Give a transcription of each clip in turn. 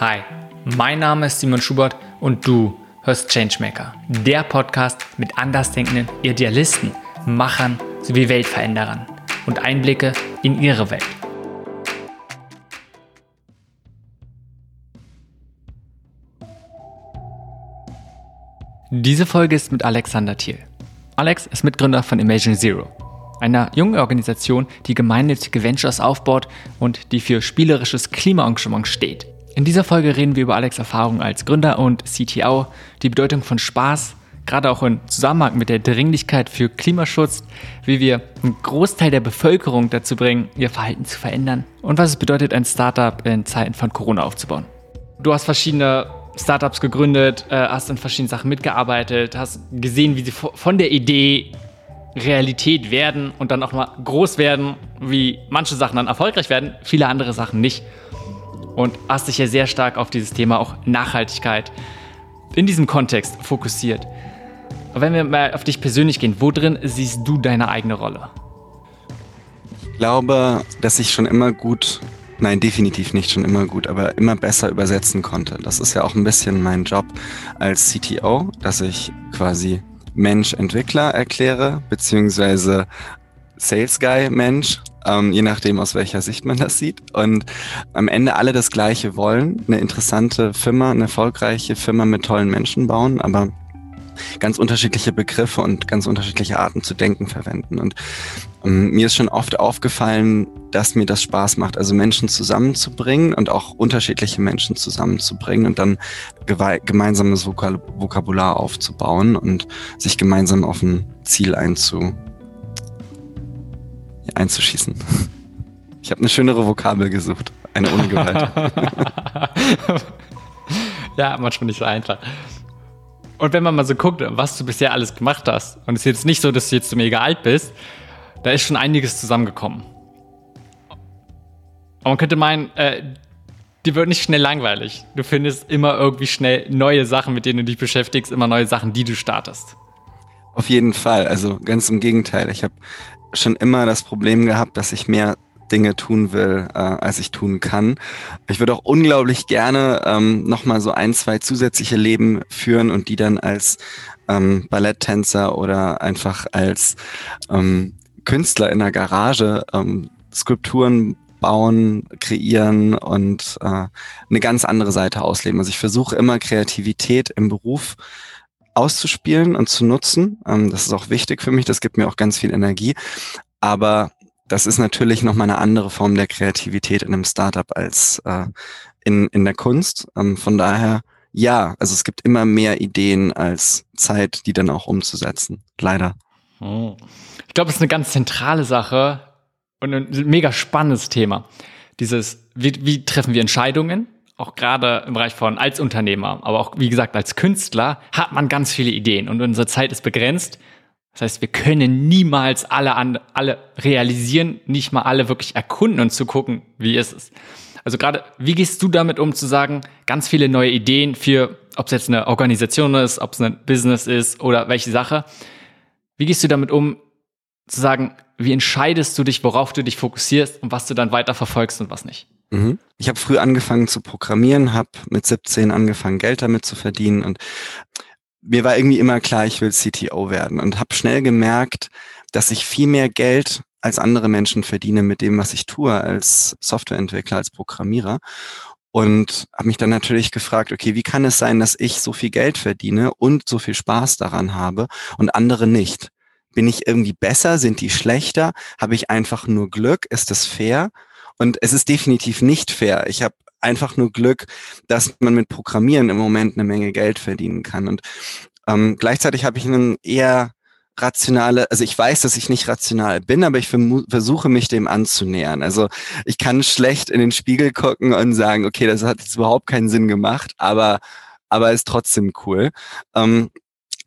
Hi, mein Name ist Simon Schubert und du hörst Changemaker, der Podcast mit andersdenkenden Idealisten, Machern sowie Weltveränderern und Einblicke in ihre Welt. Diese Folge ist mit Alexander Thiel. Alex ist Mitgründer von Imagine Zero, einer jungen Organisation, die gemeinnützige Ventures aufbaut und die für spielerisches Klimaengagement steht. In dieser Folge reden wir über Alex' Erfahrung als Gründer und CTO, die Bedeutung von Spaß, gerade auch im Zusammenhang mit der Dringlichkeit für Klimaschutz, wie wir einen Großteil der Bevölkerung dazu bringen, ihr Verhalten zu verändern und was es bedeutet, ein Startup in Zeiten von Corona aufzubauen. Du hast verschiedene Startups gegründet, äh, hast an verschiedenen Sachen mitgearbeitet, hast gesehen, wie sie von der Idee Realität werden und dann auch mal groß werden, wie manche Sachen dann erfolgreich werden, viele andere Sachen nicht. Und hast dich ja sehr stark auf dieses Thema auch Nachhaltigkeit in diesem Kontext fokussiert. Aber wenn wir mal auf dich persönlich gehen, wo drin siehst du deine eigene Rolle? Ich glaube, dass ich schon immer gut, nein, definitiv nicht schon immer gut, aber immer besser übersetzen konnte. Das ist ja auch ein bisschen mein Job als CTO, dass ich quasi Mensch-Entwickler erkläre, beziehungsweise Sales Guy Mensch, ähm, je nachdem aus welcher Sicht man das sieht. Und am Ende alle das Gleiche wollen, eine interessante Firma, eine erfolgreiche Firma mit tollen Menschen bauen, aber ganz unterschiedliche Begriffe und ganz unterschiedliche Arten zu denken verwenden. Und ähm, mir ist schon oft aufgefallen, dass mir das Spaß macht, also Menschen zusammenzubringen und auch unterschiedliche Menschen zusammenzubringen und dann gemeinsames Vokabular aufzubauen und sich gemeinsam auf ein Ziel einzu einzuschießen. Ich habe eine schönere Vokabel gesucht. Eine ohne Gewalt. ja, manchmal nicht so einfach. Und wenn man mal so guckt, was du bisher alles gemacht hast, und es ist jetzt nicht so, dass du jetzt mega alt bist, da ist schon einiges zusammengekommen. Aber man könnte meinen, äh, dir wird nicht schnell langweilig. Du findest immer irgendwie schnell neue Sachen, mit denen du dich beschäftigst, immer neue Sachen, die du startest. Auf jeden Fall. Also ganz im Gegenteil. Ich habe schon immer das Problem gehabt, dass ich mehr Dinge tun will, äh, als ich tun kann. Ich würde auch unglaublich gerne ähm, nochmal so ein, zwei zusätzliche Leben führen und die dann als ähm, Balletttänzer oder einfach als ähm, Künstler in der Garage ähm, Skulpturen bauen, kreieren und äh, eine ganz andere Seite ausleben. Also ich versuche immer Kreativität im Beruf auszuspielen und zu nutzen. Ähm, das ist auch wichtig für mich, das gibt mir auch ganz viel Energie. Aber das ist natürlich nochmal eine andere Form der Kreativität in einem Startup als äh, in, in der Kunst. Ähm, von daher, ja, also es gibt immer mehr Ideen als Zeit, die dann auch umzusetzen. Leider. Hm. Ich glaube, es ist eine ganz zentrale Sache und ein mega spannendes Thema. Dieses, wie, wie treffen wir Entscheidungen? Auch gerade im Bereich von als Unternehmer, aber auch wie gesagt als Künstler hat man ganz viele Ideen und unsere Zeit ist begrenzt. Das heißt, wir können niemals alle an, alle realisieren, nicht mal alle wirklich erkunden und zu gucken, wie ist es. Also gerade, wie gehst du damit um zu sagen, ganz viele neue Ideen für, ob es jetzt eine Organisation ist, ob es ein Business ist oder welche Sache. Wie gehst du damit um zu sagen, wie entscheidest du dich, worauf du dich fokussierst und was du dann weiter verfolgst und was nicht? Mhm. Ich habe früh angefangen zu programmieren, habe mit 17 angefangen, Geld damit zu verdienen und mir war irgendwie immer klar, ich will CTO werden und habe schnell gemerkt, dass ich viel mehr Geld als andere Menschen verdiene mit dem, was ich tue als Softwareentwickler, als Programmierer. Und habe mich dann natürlich gefragt, okay, wie kann es sein, dass ich so viel Geld verdiene und so viel Spaß daran habe und andere nicht? Bin ich irgendwie besser? Sind die schlechter? Habe ich einfach nur Glück? Ist das fair? Und es ist definitiv nicht fair. Ich habe einfach nur Glück, dass man mit Programmieren im Moment eine Menge Geld verdienen kann. Und ähm, gleichzeitig habe ich einen eher rationale, also ich weiß, dass ich nicht rational bin, aber ich versuche mich dem anzunähern. Also ich kann schlecht in den Spiegel gucken und sagen, okay, das hat jetzt überhaupt keinen Sinn gemacht, aber aber ist trotzdem cool. Ähm,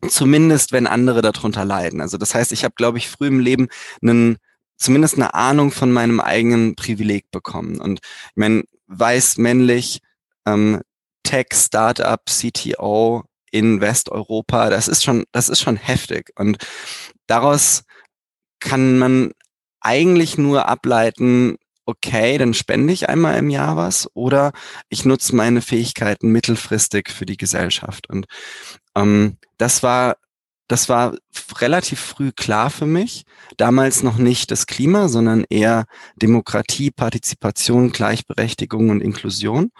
zumindest wenn andere darunter leiden. Also das heißt, ich habe, glaube ich, früh im Leben einen zumindest eine Ahnung von meinem eigenen Privileg bekommen. Und ich meine, weiß, männlich, ähm, Tech, Startup, CTO in Westeuropa, das ist schon, das ist schon heftig. Und daraus kann man eigentlich nur ableiten, okay, dann spende ich einmal im Jahr was oder ich nutze meine Fähigkeiten mittelfristig für die Gesellschaft. Und ähm, das war das war relativ früh klar für mich. Damals noch nicht das Klima, sondern eher Demokratie, Partizipation, Gleichberechtigung und Inklusion.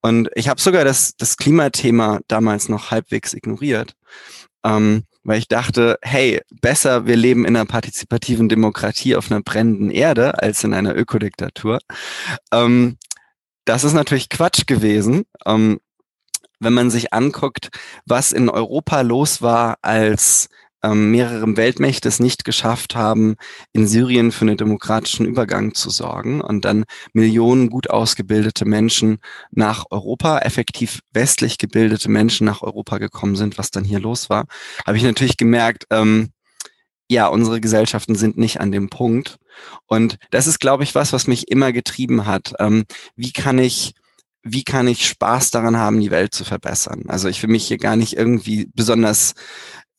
Und ich habe sogar das, das Klimathema damals noch halbwegs ignoriert, ähm, weil ich dachte, hey, besser, wir leben in einer partizipativen Demokratie auf einer brennenden Erde als in einer Ökodiktatur. Ähm, das ist natürlich Quatsch gewesen. Ähm, wenn man sich anguckt, was in Europa los war, als ähm, mehrere Weltmächte es nicht geschafft haben, in Syrien für einen demokratischen Übergang zu sorgen und dann Millionen gut ausgebildete Menschen nach Europa, effektiv westlich gebildete Menschen nach Europa gekommen sind, was dann hier los war, habe ich natürlich gemerkt, ähm, ja, unsere Gesellschaften sind nicht an dem Punkt. Und das ist, glaube ich, was, was mich immer getrieben hat. Ähm, wie kann ich wie kann ich Spaß daran haben, die Welt zu verbessern? Also ich will mich hier gar nicht irgendwie besonders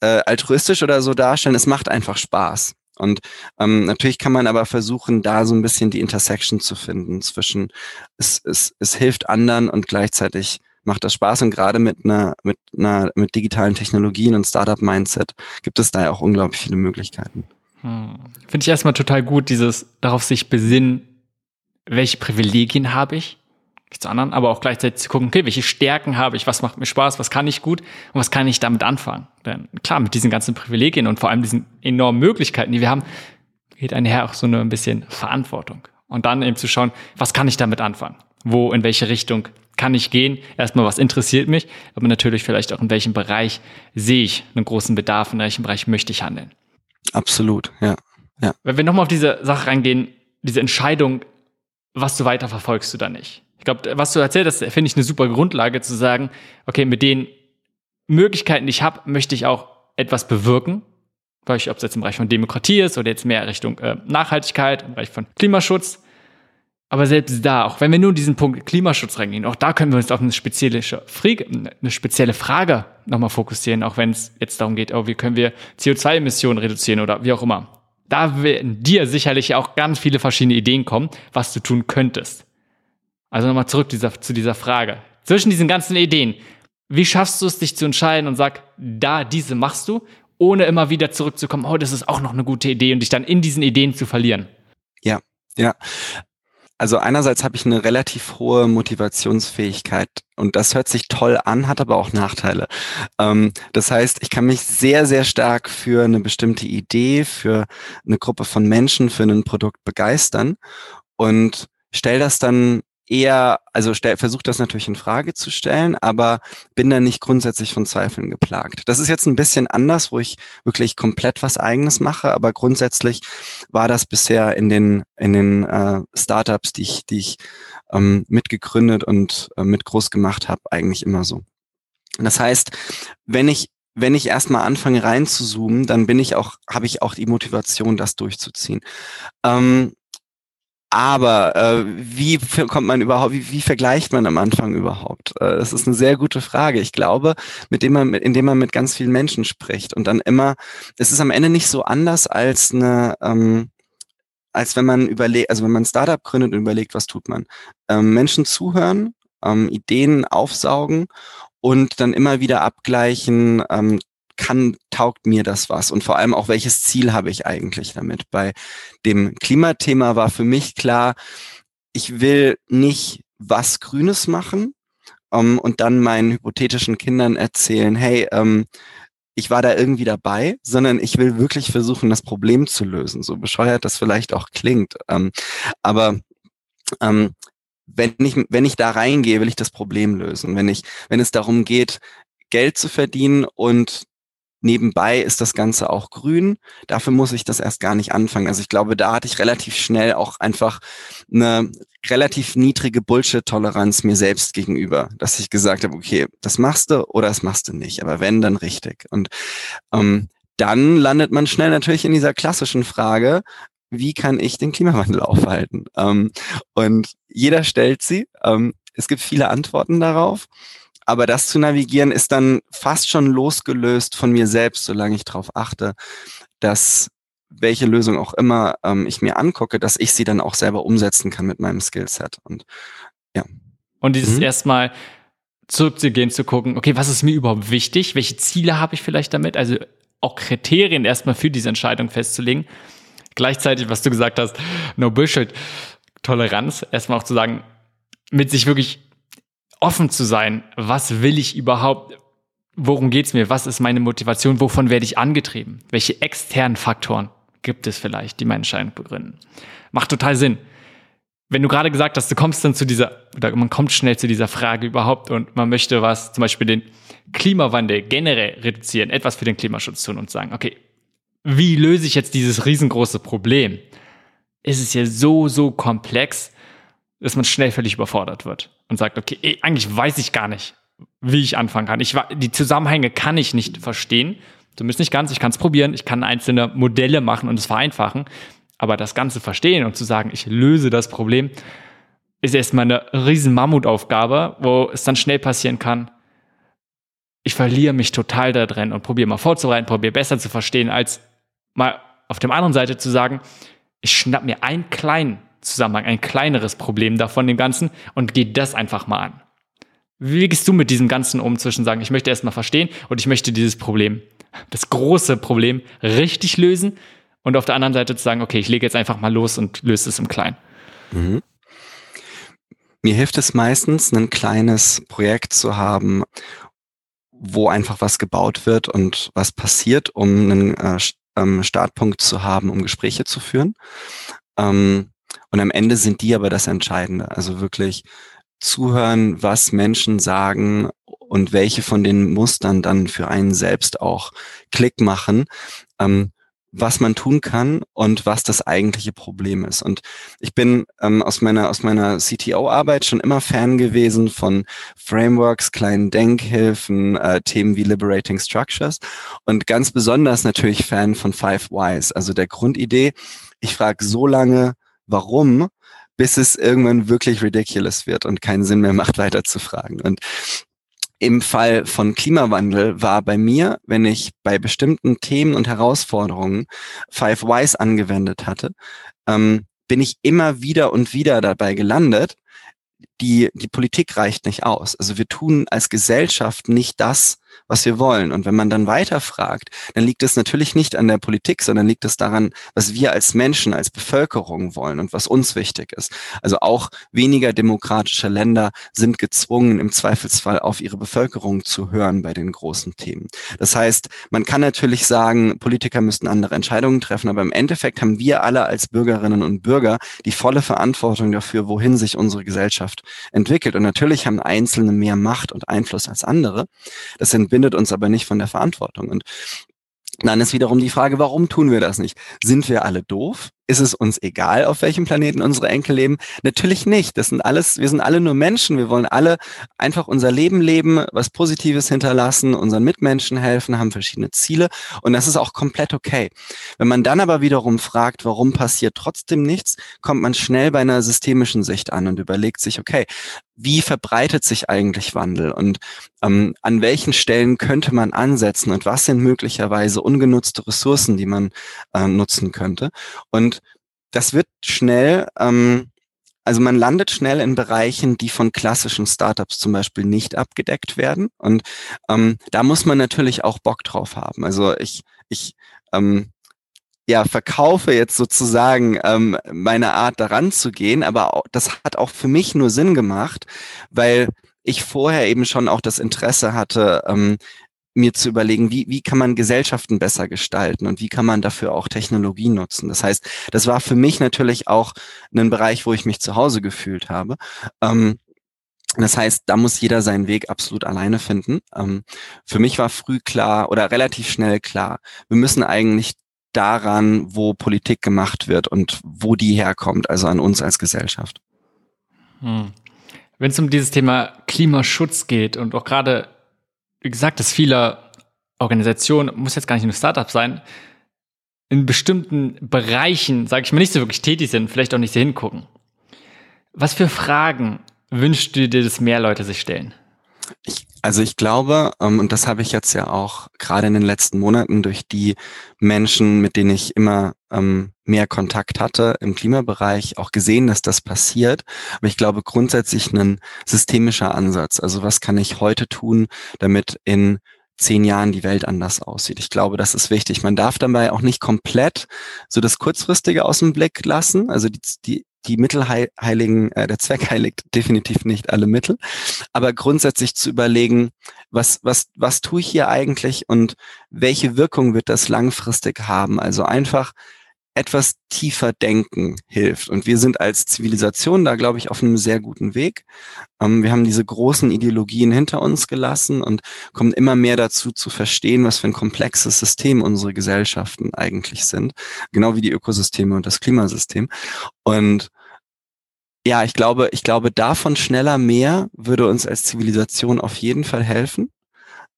äh, altruistisch oder so darstellen. Es macht einfach Spaß. Und ähm, natürlich kann man aber versuchen, da so ein bisschen die Intersection zu finden zwischen es, es, es hilft anderen und gleichzeitig macht das Spaß. Und gerade mit einer, mit einer, mit digitalen Technologien und Startup-Mindset gibt es da ja auch unglaublich viele Möglichkeiten. Hm. Finde ich erstmal total gut, dieses darauf sich besinnen, welche Privilegien habe ich zu anderen, aber auch gleichzeitig zu gucken, okay, welche Stärken habe ich, was macht mir Spaß, was kann ich gut und was kann ich damit anfangen. Denn klar, mit diesen ganzen Privilegien und vor allem diesen enormen Möglichkeiten, die wir haben, geht einher auch so eine ein bisschen Verantwortung. Und dann eben zu schauen, was kann ich damit anfangen? Wo, in welche Richtung kann ich gehen? Erstmal, was interessiert mich, aber natürlich vielleicht auch in welchem Bereich sehe ich einen großen Bedarf, in welchem Bereich möchte ich handeln. Absolut, ja. ja. Wenn wir nochmal auf diese Sache reingehen, diese Entscheidung, was du weiter verfolgst du da nicht. Ich glaube, was du erzählt hast, finde ich eine super Grundlage zu sagen, okay, mit den Möglichkeiten, die ich habe, möchte ich auch etwas bewirken. Ob es jetzt im Bereich von Demokratie ist oder jetzt mehr Richtung äh, Nachhaltigkeit, im Bereich von Klimaschutz. Aber selbst da, auch wenn wir nur diesen Punkt Klimaschutz reingehen, auch da können wir uns auf eine spezielle, eine spezielle Frage nochmal fokussieren, auch wenn es jetzt darum geht, oh, wie können wir CO2-Emissionen reduzieren oder wie auch immer. Da werden dir sicherlich auch ganz viele verschiedene Ideen kommen, was du tun könntest. Also nochmal zurück dieser, zu dieser Frage. Zwischen diesen ganzen Ideen, wie schaffst du es, dich zu entscheiden und sag, da, diese machst du, ohne immer wieder zurückzukommen, oh, das ist auch noch eine gute Idee und dich dann in diesen Ideen zu verlieren? Ja, ja. Also einerseits habe ich eine relativ hohe Motivationsfähigkeit und das hört sich toll an, hat aber auch Nachteile. Ähm, das heißt, ich kann mich sehr, sehr stark für eine bestimmte Idee, für eine Gruppe von Menschen, für ein Produkt begeistern und stelle das dann eher, also versuche das natürlich in Frage zu stellen, aber bin da nicht grundsätzlich von Zweifeln geplagt. Das ist jetzt ein bisschen anders, wo ich wirklich komplett was Eigenes mache, aber grundsätzlich war das bisher in den in den äh, Startups, die ich die ich ähm, mitgegründet und äh, mit groß gemacht habe, eigentlich immer so. Das heißt, wenn ich wenn ich erstmal anfange rein zu zoomen, dann bin ich auch, habe ich auch die Motivation, das durchzuziehen. Ähm, aber äh, wie kommt man überhaupt, wie, wie vergleicht man am Anfang überhaupt? Äh, das ist eine sehr gute Frage. Ich glaube, mit dem man, indem man mit ganz vielen Menschen spricht und dann immer, es ist am Ende nicht so anders als eine, ähm, als wenn man überlegt, also wenn man ein Startup gründet und überlegt, was tut man? Ähm, Menschen zuhören, ähm, Ideen aufsaugen und dann immer wieder abgleichen, ähm, kann, taugt mir das was? Und vor allem auch, welches Ziel habe ich eigentlich damit? Bei dem Klimathema war für mich klar, ich will nicht was Grünes machen um, ähm, und dann meinen hypothetischen Kindern erzählen, hey, ähm, ich war da irgendwie dabei, sondern ich will wirklich versuchen, das Problem zu lösen. So bescheuert das vielleicht auch klingt. Ähm, aber ähm, wenn ich, wenn ich da reingehe, will ich das Problem lösen. Wenn ich, wenn es darum geht, Geld zu verdienen und Nebenbei ist das Ganze auch grün. Dafür muss ich das erst gar nicht anfangen. Also ich glaube, da hatte ich relativ schnell auch einfach eine relativ niedrige Bullshit-Toleranz mir selbst gegenüber, dass ich gesagt habe, okay, das machst du oder das machst du nicht. Aber wenn, dann richtig. Und ähm, dann landet man schnell natürlich in dieser klassischen Frage, wie kann ich den Klimawandel aufhalten? Ähm, und jeder stellt sie. Ähm, es gibt viele Antworten darauf. Aber das zu navigieren ist dann fast schon losgelöst von mir selbst, solange ich darauf achte, dass welche Lösung auch immer ähm, ich mir angucke, dass ich sie dann auch selber umsetzen kann mit meinem Skillset. Und ja. Und dieses mhm. erstmal zurückzugehen, zu gucken, okay, was ist mir überhaupt wichtig? Welche Ziele habe ich vielleicht damit? Also auch Kriterien erstmal für diese Entscheidung festzulegen. Gleichzeitig, was du gesagt hast, no bullshit, Toleranz, erstmal auch zu sagen, mit sich wirklich offen zu sein, was will ich überhaupt, worum geht's mir, was ist meine Motivation, wovon werde ich angetrieben, welche externen Faktoren gibt es vielleicht, die meine Entscheidung begründen. Macht total Sinn. Wenn du gerade gesagt hast, du kommst dann zu dieser, oder man kommt schnell zu dieser Frage überhaupt und man möchte was, zum Beispiel den Klimawandel generell reduzieren, etwas für den Klimaschutz tun und sagen, okay, wie löse ich jetzt dieses riesengroße Problem? Ist es ja so, so komplex, dass man schnell völlig überfordert wird und sagt, okay, ey, eigentlich weiß ich gar nicht, wie ich anfangen kann. Ich, die Zusammenhänge kann ich nicht verstehen. Zumindest nicht ganz. Ich kann es probieren. Ich kann einzelne Modelle machen und es vereinfachen. Aber das Ganze verstehen und zu sagen, ich löse das Problem, ist erstmal eine riesen Mammutaufgabe, wo es dann schnell passieren kann, ich verliere mich total da drin und probiere mal vorzubereiten, probiere besser zu verstehen, als mal auf der anderen Seite zu sagen, ich schnapp mir einen kleinen Zusammenhang, ein kleineres Problem davon dem Ganzen und gehe das einfach mal an. Wie gehst du mit diesem Ganzen um zwischen sagen, ich möchte erstmal verstehen und ich möchte dieses Problem, das große Problem, richtig lösen und auf der anderen Seite zu sagen, okay, ich lege jetzt einfach mal los und löse es im Kleinen? Mhm. Mir hilft es meistens, ein kleines Projekt zu haben, wo einfach was gebaut wird und was passiert, um einen äh, ähm, Startpunkt zu haben, um Gespräche zu führen. Ähm, und am Ende sind die aber das Entscheidende. Also wirklich zuhören, was Menschen sagen und welche von den Mustern dann für einen selbst auch Klick machen. Ähm, was man tun kann und was das eigentliche Problem ist. Und ich bin ähm, aus meiner aus meiner CTO-Arbeit schon immer Fan gewesen von Frameworks, kleinen Denkhilfen, äh, Themen wie Liberating Structures und ganz besonders natürlich Fan von Five Whys. Also der Grundidee, ich frage so lange, warum, bis es irgendwann wirklich ridiculous wird und keinen Sinn mehr macht, weiter zu fragen. Und im Fall von Klimawandel war bei mir, wenn ich bei bestimmten Themen und Herausforderungen Five Whys angewendet hatte, ähm, bin ich immer wieder und wieder dabei gelandet, die, die Politik reicht nicht aus. Also wir tun als Gesellschaft nicht das, was wir wollen. Und wenn man dann weiterfragt, dann liegt es natürlich nicht an der Politik, sondern liegt es daran, was wir als Menschen, als Bevölkerung wollen und was uns wichtig ist. Also auch weniger demokratische Länder sind gezwungen, im Zweifelsfall auf ihre Bevölkerung zu hören bei den großen Themen. Das heißt, man kann natürlich sagen, Politiker müssten andere Entscheidungen treffen, aber im Endeffekt haben wir alle als Bürgerinnen und Bürger die volle Verantwortung dafür, wohin sich unsere Gesellschaft entwickelt. Und natürlich haben Einzelne mehr Macht und Einfluss als andere. Das sind entbindet uns aber nicht von der Verantwortung. Und dann ist wiederum die Frage, warum tun wir das nicht? Sind wir alle doof? Ist es uns egal, auf welchem Planeten unsere Enkel leben? Natürlich nicht. Das sind alles, wir sind alle nur Menschen. Wir wollen alle einfach unser Leben leben, was Positives hinterlassen, unseren Mitmenschen helfen, haben verschiedene Ziele. Und das ist auch komplett okay. Wenn man dann aber wiederum fragt, warum passiert trotzdem nichts, kommt man schnell bei einer systemischen Sicht an und überlegt sich, okay, wie verbreitet sich eigentlich Wandel und ähm, an welchen Stellen könnte man ansetzen und was sind möglicherweise ungenutzte Ressourcen, die man äh, nutzen könnte. Und das wird schnell, ähm, also man landet schnell in Bereichen, die von klassischen Startups zum Beispiel nicht abgedeckt werden. Und ähm, da muss man natürlich auch Bock drauf haben. Also ich, ich ähm, ja, verkaufe jetzt sozusagen ähm, meine Art daran zu gehen, aber auch, das hat auch für mich nur Sinn gemacht, weil ich vorher eben schon auch das Interesse hatte, ähm, mir zu überlegen, wie, wie kann man Gesellschaften besser gestalten und wie kann man dafür auch Technologie nutzen. Das heißt, das war für mich natürlich auch ein Bereich, wo ich mich zu Hause gefühlt habe. Ähm, das heißt, da muss jeder seinen Weg absolut alleine finden. Ähm, für mich war früh klar oder relativ schnell klar, wir müssen eigentlich daran, wo Politik gemacht wird und wo die herkommt, also an uns als Gesellschaft. Hm. Wenn es um dieses Thema Klimaschutz geht und auch gerade, wie gesagt, dass viele Organisationen, muss jetzt gar nicht nur Startup sein, in bestimmten Bereichen, sage ich mal, nicht so wirklich tätig sind, vielleicht auch nicht so hingucken. Was für Fragen wünschst du dir, dass mehr Leute sich stellen? Ich, also ich glaube, ähm, und das habe ich jetzt ja auch gerade in den letzten Monaten durch die Menschen, mit denen ich immer ähm, mehr Kontakt hatte im Klimabereich, auch gesehen, dass das passiert. Aber ich glaube grundsätzlich ein systemischer Ansatz. Also was kann ich heute tun, damit in zehn Jahren die Welt anders aussieht. Ich glaube, das ist wichtig. Man darf dabei auch nicht komplett so das Kurzfristige aus dem Blick lassen. Also die, die die Mittelheiligen, äh, der Zweck heiligt definitiv nicht alle Mittel, aber grundsätzlich zu überlegen, was, was, was tue ich hier eigentlich und welche Wirkung wird das langfristig haben? Also einfach etwas tiefer denken hilft. Und wir sind als Zivilisation da, glaube ich, auf einem sehr guten Weg. Ähm, wir haben diese großen Ideologien hinter uns gelassen und kommen immer mehr dazu zu verstehen, was für ein komplexes System unsere Gesellschaften eigentlich sind. Genau wie die Ökosysteme und das Klimasystem. Und ja, ich glaube, ich glaube, davon schneller mehr würde uns als Zivilisation auf jeden Fall helfen.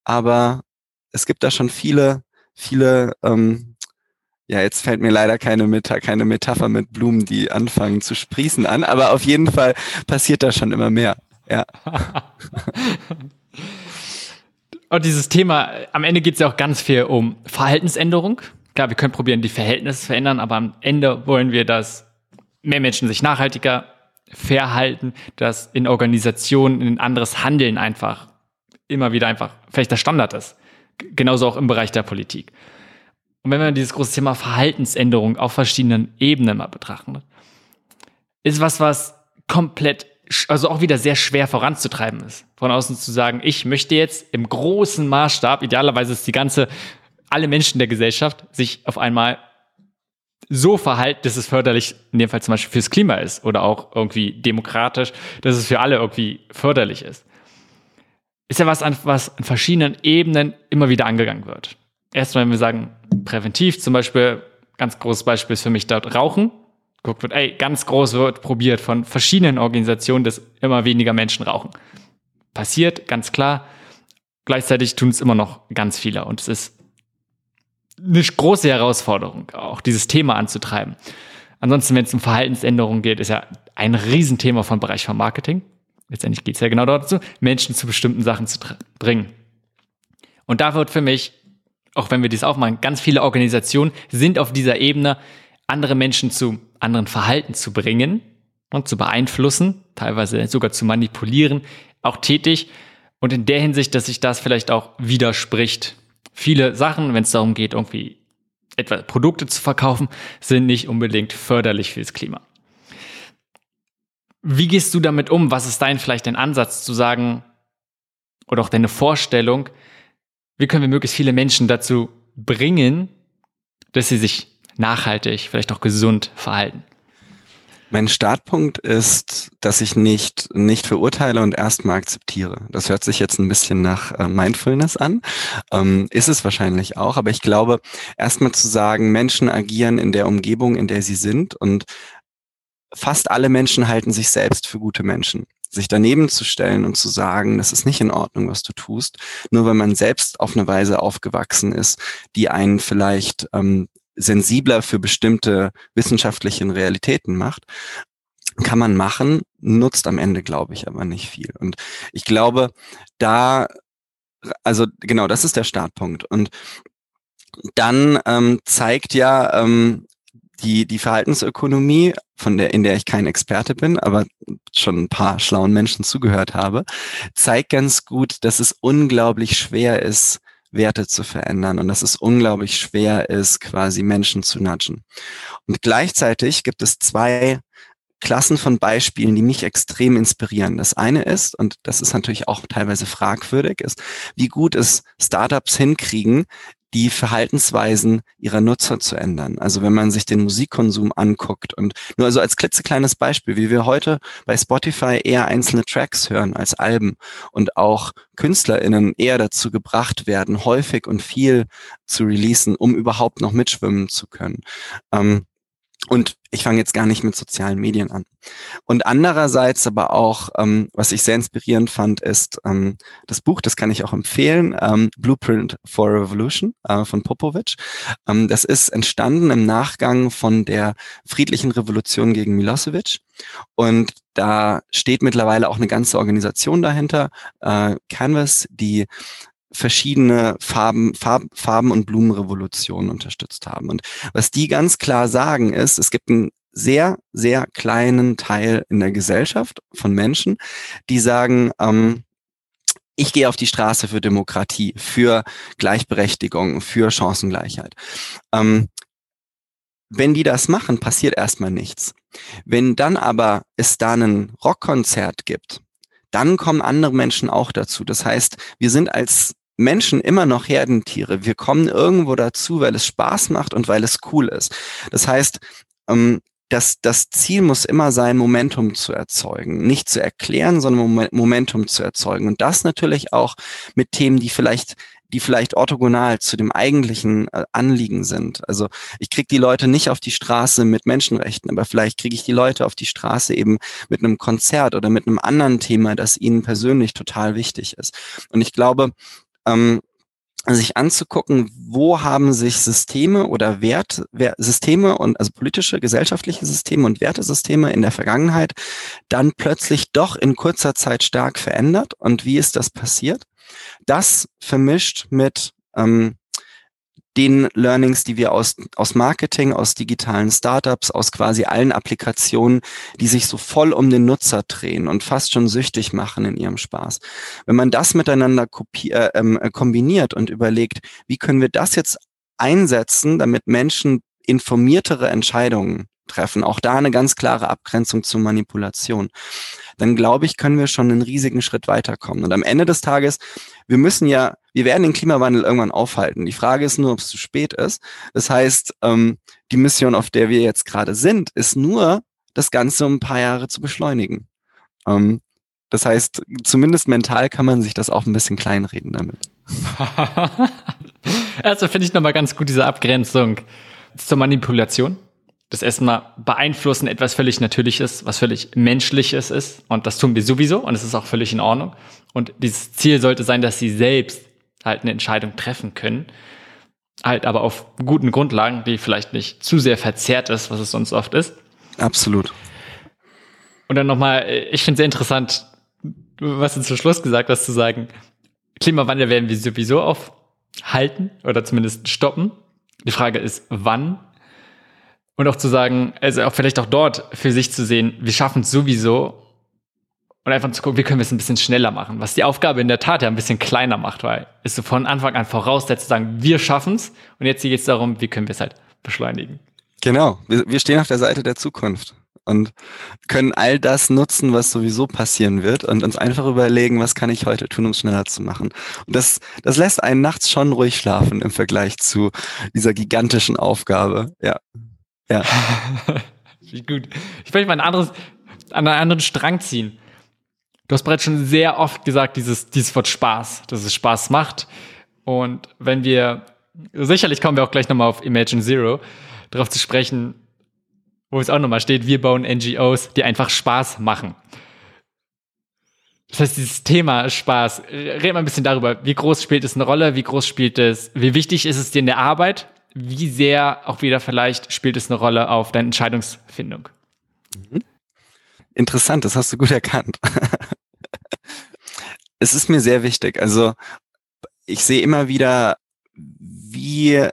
Aber es gibt da schon viele, viele, ähm, ja, jetzt fällt mir leider keine, Meta keine Metapher mit Blumen, die anfangen zu sprießen an, aber auf jeden Fall passiert da schon immer mehr. Ja. Und dieses Thema, am Ende geht es ja auch ganz viel um Verhaltensänderung. Klar, wir können probieren, die Verhältnisse zu verändern, aber am Ende wollen wir, dass mehr Menschen sich nachhaltiger verhalten, dass in Organisationen ein anderes Handeln einfach immer wieder einfach vielleicht der Standard ist. Genauso auch im Bereich der Politik. Und wenn wir dieses große Thema Verhaltensänderung auf verschiedenen Ebenen mal betrachten, ist was, was komplett, also auch wieder sehr schwer voranzutreiben ist. Von außen zu sagen, ich möchte jetzt im großen Maßstab, idealerweise ist die ganze, alle Menschen der Gesellschaft, sich auf einmal so verhalten, dass es förderlich in dem Fall zum Beispiel fürs Klima ist oder auch irgendwie demokratisch, dass es für alle irgendwie förderlich ist. Ist ja was, was an verschiedenen Ebenen immer wieder angegangen wird. Erstmal, wenn wir sagen, präventiv zum Beispiel, ganz großes Beispiel ist für mich dort Rauchen. Guckt wird, ey, ganz groß wird probiert von verschiedenen Organisationen, dass immer weniger Menschen rauchen. Passiert, ganz klar. Gleichzeitig tun es immer noch ganz viele und es ist eine große Herausforderung, auch dieses Thema anzutreiben. Ansonsten, wenn es um Verhaltensänderungen geht, ist ja ein Riesenthema vom Bereich von Marketing. Letztendlich geht es ja genau dazu, Menschen zu bestimmten Sachen zu bringen. Und da wird für mich, auch wenn wir dies aufmachen, ganz viele Organisationen sind auf dieser Ebene, andere Menschen zu anderen Verhalten zu bringen und zu beeinflussen, teilweise sogar zu manipulieren, auch tätig. Und in der Hinsicht, dass sich das vielleicht auch widerspricht viele Sachen, wenn es darum geht, irgendwie etwa Produkte zu verkaufen, sind nicht unbedingt förderlich fürs Klima. Wie gehst du damit um? Was ist dein vielleicht dein Ansatz zu sagen oder auch deine Vorstellung? Wie können wir möglichst viele Menschen dazu bringen, dass sie sich nachhaltig, vielleicht auch gesund verhalten? Mein Startpunkt ist, dass ich nicht, nicht verurteile und erstmal akzeptiere. Das hört sich jetzt ein bisschen nach äh, Mindfulness an. Ähm, ist es wahrscheinlich auch, aber ich glaube, erstmal zu sagen, Menschen agieren in der Umgebung, in der sie sind und fast alle Menschen halten sich selbst für gute Menschen sich daneben zu stellen und zu sagen, das ist nicht in Ordnung, was du tust, nur weil man selbst auf eine Weise aufgewachsen ist, die einen vielleicht ähm, sensibler für bestimmte wissenschaftlichen Realitäten macht, kann man machen, nutzt am Ende, glaube ich, aber nicht viel. Und ich glaube, da, also genau, das ist der Startpunkt. Und dann ähm, zeigt ja ähm, die, die Verhaltensökonomie, von der, in der ich kein Experte bin, aber schon ein paar schlauen Menschen zugehört habe, zeigt ganz gut, dass es unglaublich schwer ist, Werte zu verändern und dass es unglaublich schwer ist, quasi Menschen zu nudgen. Und gleichzeitig gibt es zwei Klassen von Beispielen, die mich extrem inspirieren. Das eine ist, und das ist natürlich auch teilweise fragwürdig, ist, wie gut es Startups hinkriegen, die Verhaltensweisen ihrer Nutzer zu ändern. Also wenn man sich den Musikkonsum anguckt und nur also als klitzekleines Beispiel, wie wir heute bei Spotify eher einzelne Tracks hören als Alben und auch KünstlerInnen eher dazu gebracht werden, häufig und viel zu releasen, um überhaupt noch mitschwimmen zu können. Ähm, Und ich fange jetzt gar nicht mit sozialen Medien an. Und andererseits aber auch, ähm, was ich sehr inspirierend fand, ist ähm, das Buch, das kann ich auch empfehlen, ähm, Blueprint for Revolution äh, von Popovic. Ähm, das ist entstanden im Nachgang von der friedlichen Revolution gegen Milosevic. Und da steht mittlerweile auch eine ganze Organisation dahinter, äh, Canvas, die verschiedene Farben, Farb, Farben und Blumenrevolutionen unterstützt haben. Und was die ganz klar sagen ist, es gibt einen sehr, sehr kleinen Teil in der Gesellschaft von Menschen, die sagen, ähm, ich gehe auf die Straße für Demokratie, für Gleichberechtigung, für Chancengleichheit. Ähm, wenn die das machen, passiert erstmal nichts. Wenn dann aber es da ein Rockkonzert gibt, dann kommen andere Menschen auch dazu. Das heißt, wir sind als Menschen immer noch Herdentiere. Wir kommen irgendwo dazu, weil es Spaß macht und weil es cool ist. Das heißt, ähm, das, das Ziel muss immer sein, Momentum zu erzeugen. Nicht zu erklären, sondern Momentum zu erzeugen. Und das natürlich auch mit Themen, die vielleicht die vielleicht orthogonal zu dem eigentlichen äh, Anliegen sind. Also ich kriege die Leute nicht auf die Straße mit Menschenrechten, aber vielleicht kriege ich die Leute auf die Straße eben mit einem Konzert oder mit einem anderen Thema, das ihnen persönlich total wichtig ist. Und ich glaube, ähm, sich anzugucken, wo haben sich Systeme oder Wert, Systeme und also politische, gesellschaftliche Systeme und Wertesysteme in der Vergangenheit dann plötzlich doch in kurzer Zeit stark verändert und wie ist das passiert? Das vermischt mit ähm, den Learnings, die wir aus, aus Marketing, aus digitalen Startups, aus quasi allen Applikationen, die sich so voll um den Nutzer drehen und fast schon süchtig machen in ihrem Spaß. Wenn man das miteinander äh, ähm, äh, kombiniert und überlegt, wie können wir das jetzt einsetzen, damit Menschen informiertere Entscheidungen treffen, auch da eine ganz klare Abgrenzung zur Manipulation, dann glaube ich, können wir schon einen riesigen Schritt weiterkommen. Und am Ende des Tages, wir müssen ja, wir werden den Klimawandel irgendwann aufhalten. Die Frage ist nur, ob es zu spät ist. Das heißt, ähm, die Mission, auf der wir jetzt gerade sind, ist nur, das Ganze um ein paar Jahre zu beschleunigen. Ähm, das heißt, zumindest mental kann man sich das auch ein bisschen kleinreden damit. also finde ich nochmal ganz gut diese Abgrenzung zur Manipulation das erstmal beeinflussen etwas völlig Natürliches, was völlig Menschliches ist. Und das tun wir sowieso und es ist auch völlig in Ordnung. Und dieses Ziel sollte sein, dass sie selbst halt eine Entscheidung treffen können. Halt aber auf guten Grundlagen, die vielleicht nicht zu sehr verzerrt ist, was es sonst oft ist. Absolut. Und dann nochmal, ich finde sehr interessant, was du zum Schluss gesagt hast, zu sagen, Klimawandel werden wir sowieso aufhalten oder zumindest stoppen. Die Frage ist, wann und auch zu sagen, also auch vielleicht auch dort für sich zu sehen, wir schaffen es sowieso und einfach zu gucken, wie können wir es ein bisschen schneller machen, was die Aufgabe in der Tat ja ein bisschen kleiner macht, weil es so von Anfang an voraussetzt zu sagen, wir schaffen es und jetzt geht es darum, wie können wir es halt beschleunigen. Genau, wir, wir stehen auf der Seite der Zukunft und können all das nutzen, was sowieso passieren wird und uns einfach überlegen, was kann ich heute tun, um es schneller zu machen. Und das, das lässt einen nachts schon ruhig schlafen im Vergleich zu dieser gigantischen Aufgabe. Ja. Ja. Gut. Ich möchte mal ein anderes, an einen anderen Strang ziehen. Du hast bereits schon sehr oft gesagt, dieses, dieses Wort Spaß, dass es Spaß macht. Und wenn wir, sicherlich kommen wir auch gleich nochmal auf Imagine Zero, darauf zu sprechen, wo es auch nochmal steht, wir bauen NGOs, die einfach Spaß machen. Das heißt, dieses Thema Spaß, red mal ein bisschen darüber, wie groß spielt es eine Rolle, wie groß spielt es, wie wichtig ist es dir in der Arbeit wie sehr auch wieder vielleicht spielt es eine Rolle auf deine Entscheidungsfindung? Mhm. Interessant, das hast du gut erkannt. es ist mir sehr wichtig. Also ich sehe immer wieder, wie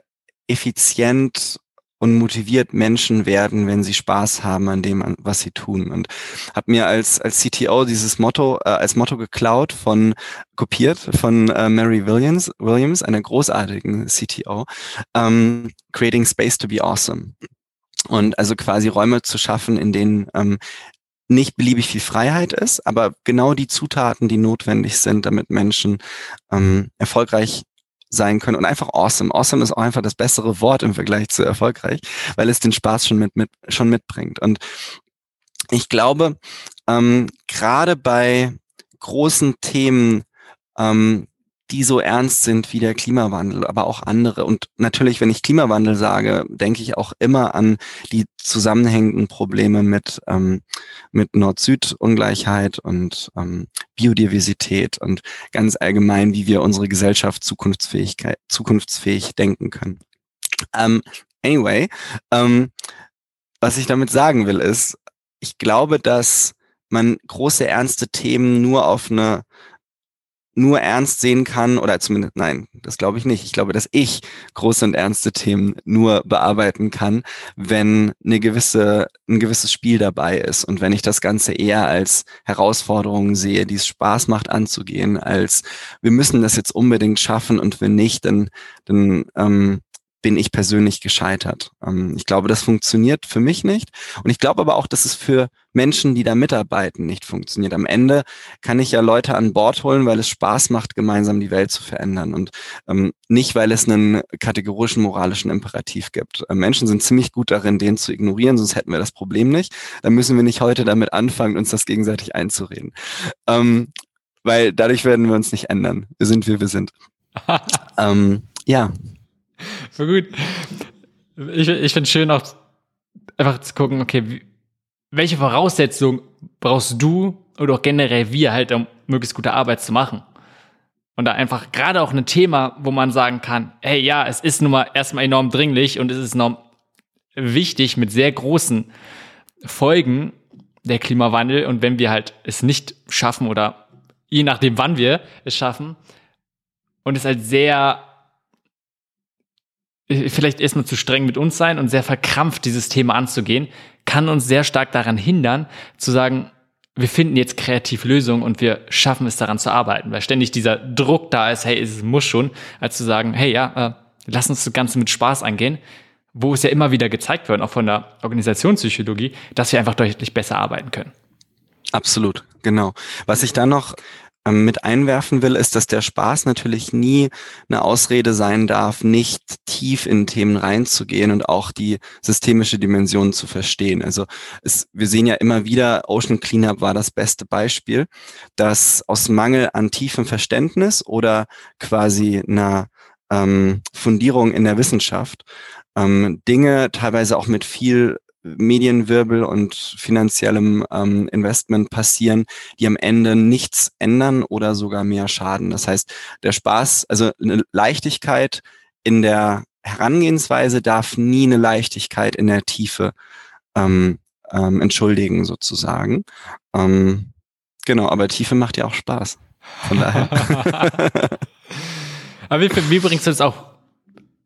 effizient und motiviert Menschen werden, wenn sie Spaß haben an dem, was sie tun. Und habe mir als als CTO dieses Motto äh, als Motto geklaut von kopiert von äh, Mary Williams, Williams, einer großartigen CTO, ähm, Creating Space to be Awesome. Und also quasi Räume zu schaffen, in denen ähm, nicht beliebig viel Freiheit ist, aber genau die Zutaten, die notwendig sind, damit Menschen ähm, erfolgreich sein können und einfach awesome. Awesome ist auch einfach das bessere Wort im Vergleich zu erfolgreich, weil es den Spaß schon mit, mit schon mitbringt. Und ich glaube, ähm, gerade bei großen Themen, ähm, die so ernst sind wie der Klimawandel, aber auch andere. Und natürlich, wenn ich Klimawandel sage, denke ich auch immer an die zusammenhängenden Probleme mit, ähm, mit Nord-Süd-Ungleichheit und ähm, Biodiversität und ganz allgemein, wie wir unsere Gesellschaft zukunftsfähig denken können. Ähm, anyway, ähm, was ich damit sagen will, ist, ich glaube, dass man große, ernste Themen nur auf eine nur ernst sehen kann, oder zumindest, nein, das glaube ich nicht. Ich glaube, dass ich große und ernste Themen nur bearbeiten kann, wenn eine gewisse, ein gewisses Spiel dabei ist und wenn ich das Ganze eher als Herausforderung sehe, die es Spaß macht anzugehen, als wir müssen das jetzt unbedingt schaffen und wenn nicht, dann, dann ähm, bin ich persönlich gescheitert. Ähm, ich glaube, das funktioniert für mich nicht. Und ich glaube aber auch, dass es für Menschen, die da mitarbeiten, nicht funktioniert. Am Ende kann ich ja Leute an Bord holen, weil es Spaß macht, gemeinsam die Welt zu verändern und ähm, nicht, weil es einen kategorischen moralischen Imperativ gibt. Äh, Menschen sind ziemlich gut darin, den zu ignorieren, sonst hätten wir das Problem nicht. Dann müssen wir nicht heute damit anfangen, uns das gegenseitig einzureden. Ähm, weil dadurch werden wir uns nicht ändern. Wir sind, wie wir sind. ähm, ja. So gut. Ich, ich finde es schön, auch einfach zu gucken, okay, wie, welche Voraussetzungen brauchst du oder auch generell wir halt, um möglichst gute Arbeit zu machen? Und da einfach gerade auch ein Thema, wo man sagen kann, hey, ja, es ist nun mal erstmal enorm dringlich und es ist enorm wichtig mit sehr großen Folgen der Klimawandel. Und wenn wir halt es nicht schaffen oder je nachdem, wann wir es schaffen und es halt sehr vielleicht erstmal zu streng mit uns sein und sehr verkrampft dieses Thema anzugehen, kann uns sehr stark daran hindern, zu sagen, wir finden jetzt kreativ Lösungen und wir schaffen es daran zu arbeiten, weil ständig dieser Druck da ist, hey, es muss schon, als zu sagen, hey, ja, äh, lass uns das Ganze mit Spaß angehen, wo es ja immer wieder gezeigt wird, auch von der Organisationspsychologie, dass wir einfach deutlich besser arbeiten können. Absolut, genau. Was ich da noch mit einwerfen will, ist, dass der Spaß natürlich nie eine Ausrede sein darf, nicht tief in Themen reinzugehen und auch die systemische Dimension zu verstehen. Also es, wir sehen ja immer wieder, Ocean Cleanup war das beste Beispiel, dass aus Mangel an tiefem Verständnis oder quasi einer ähm, Fundierung in der Wissenschaft ähm, Dinge teilweise auch mit viel Medienwirbel und finanziellem ähm, Investment passieren, die am Ende nichts ändern oder sogar mehr schaden. Das heißt, der Spaß, also eine Leichtigkeit in der Herangehensweise darf nie eine Leichtigkeit in der Tiefe ähm, ähm, entschuldigen, sozusagen. Ähm, genau, aber Tiefe macht ja auch Spaß. Von daher. aber wie, wie bringst du das auch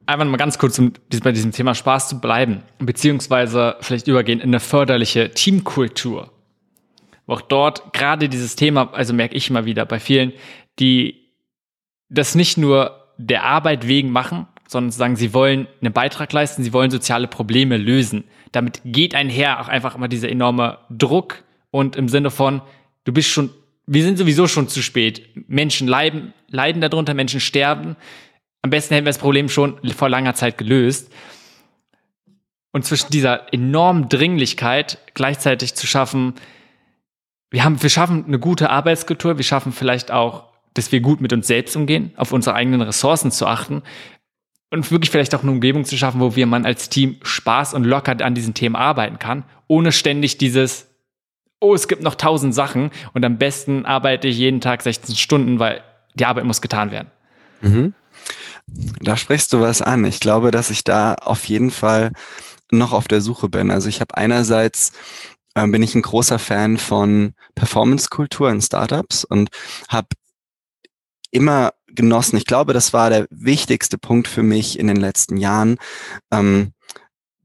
einfach mal ganz kurz, um bei diesem Thema Spaß zu bleiben, beziehungsweise vielleicht übergehen in eine förderliche Teamkultur. Wo auch dort gerade dieses Thema, also merke ich immer wieder bei vielen, die das nicht nur der Arbeit wegen machen, sondern sagen, sie wollen einen Beitrag leisten, sie wollen soziale Probleme lösen. Damit geht einher auch einfach immer dieser enorme Druck und im Sinne von, du bist schon, wir sind sowieso schon zu spät. Menschen leiden, leiden darunter, Menschen sterben am besten hätten wir das Problem schon vor langer Zeit gelöst. Und zwischen dieser enormen Dringlichkeit gleichzeitig zu schaffen, wir haben, wir schaffen eine gute Arbeitskultur, wir schaffen vielleicht auch, dass wir gut mit uns selbst umgehen, auf unsere eigenen Ressourcen zu achten und wirklich vielleicht auch eine Umgebung zu schaffen, wo wir man als Team Spaß und locker an diesen Themen arbeiten kann, ohne ständig dieses, oh, es gibt noch tausend Sachen und am besten arbeite ich jeden Tag 16 Stunden, weil die Arbeit muss getan werden. Mhm. Da sprichst du was an. Ich glaube, dass ich da auf jeden Fall noch auf der Suche bin. Also ich habe einerseits äh, bin ich ein großer Fan von Performance-Kultur in Startups und habe immer genossen. Ich glaube, das war der wichtigste Punkt für mich in den letzten Jahren, ähm,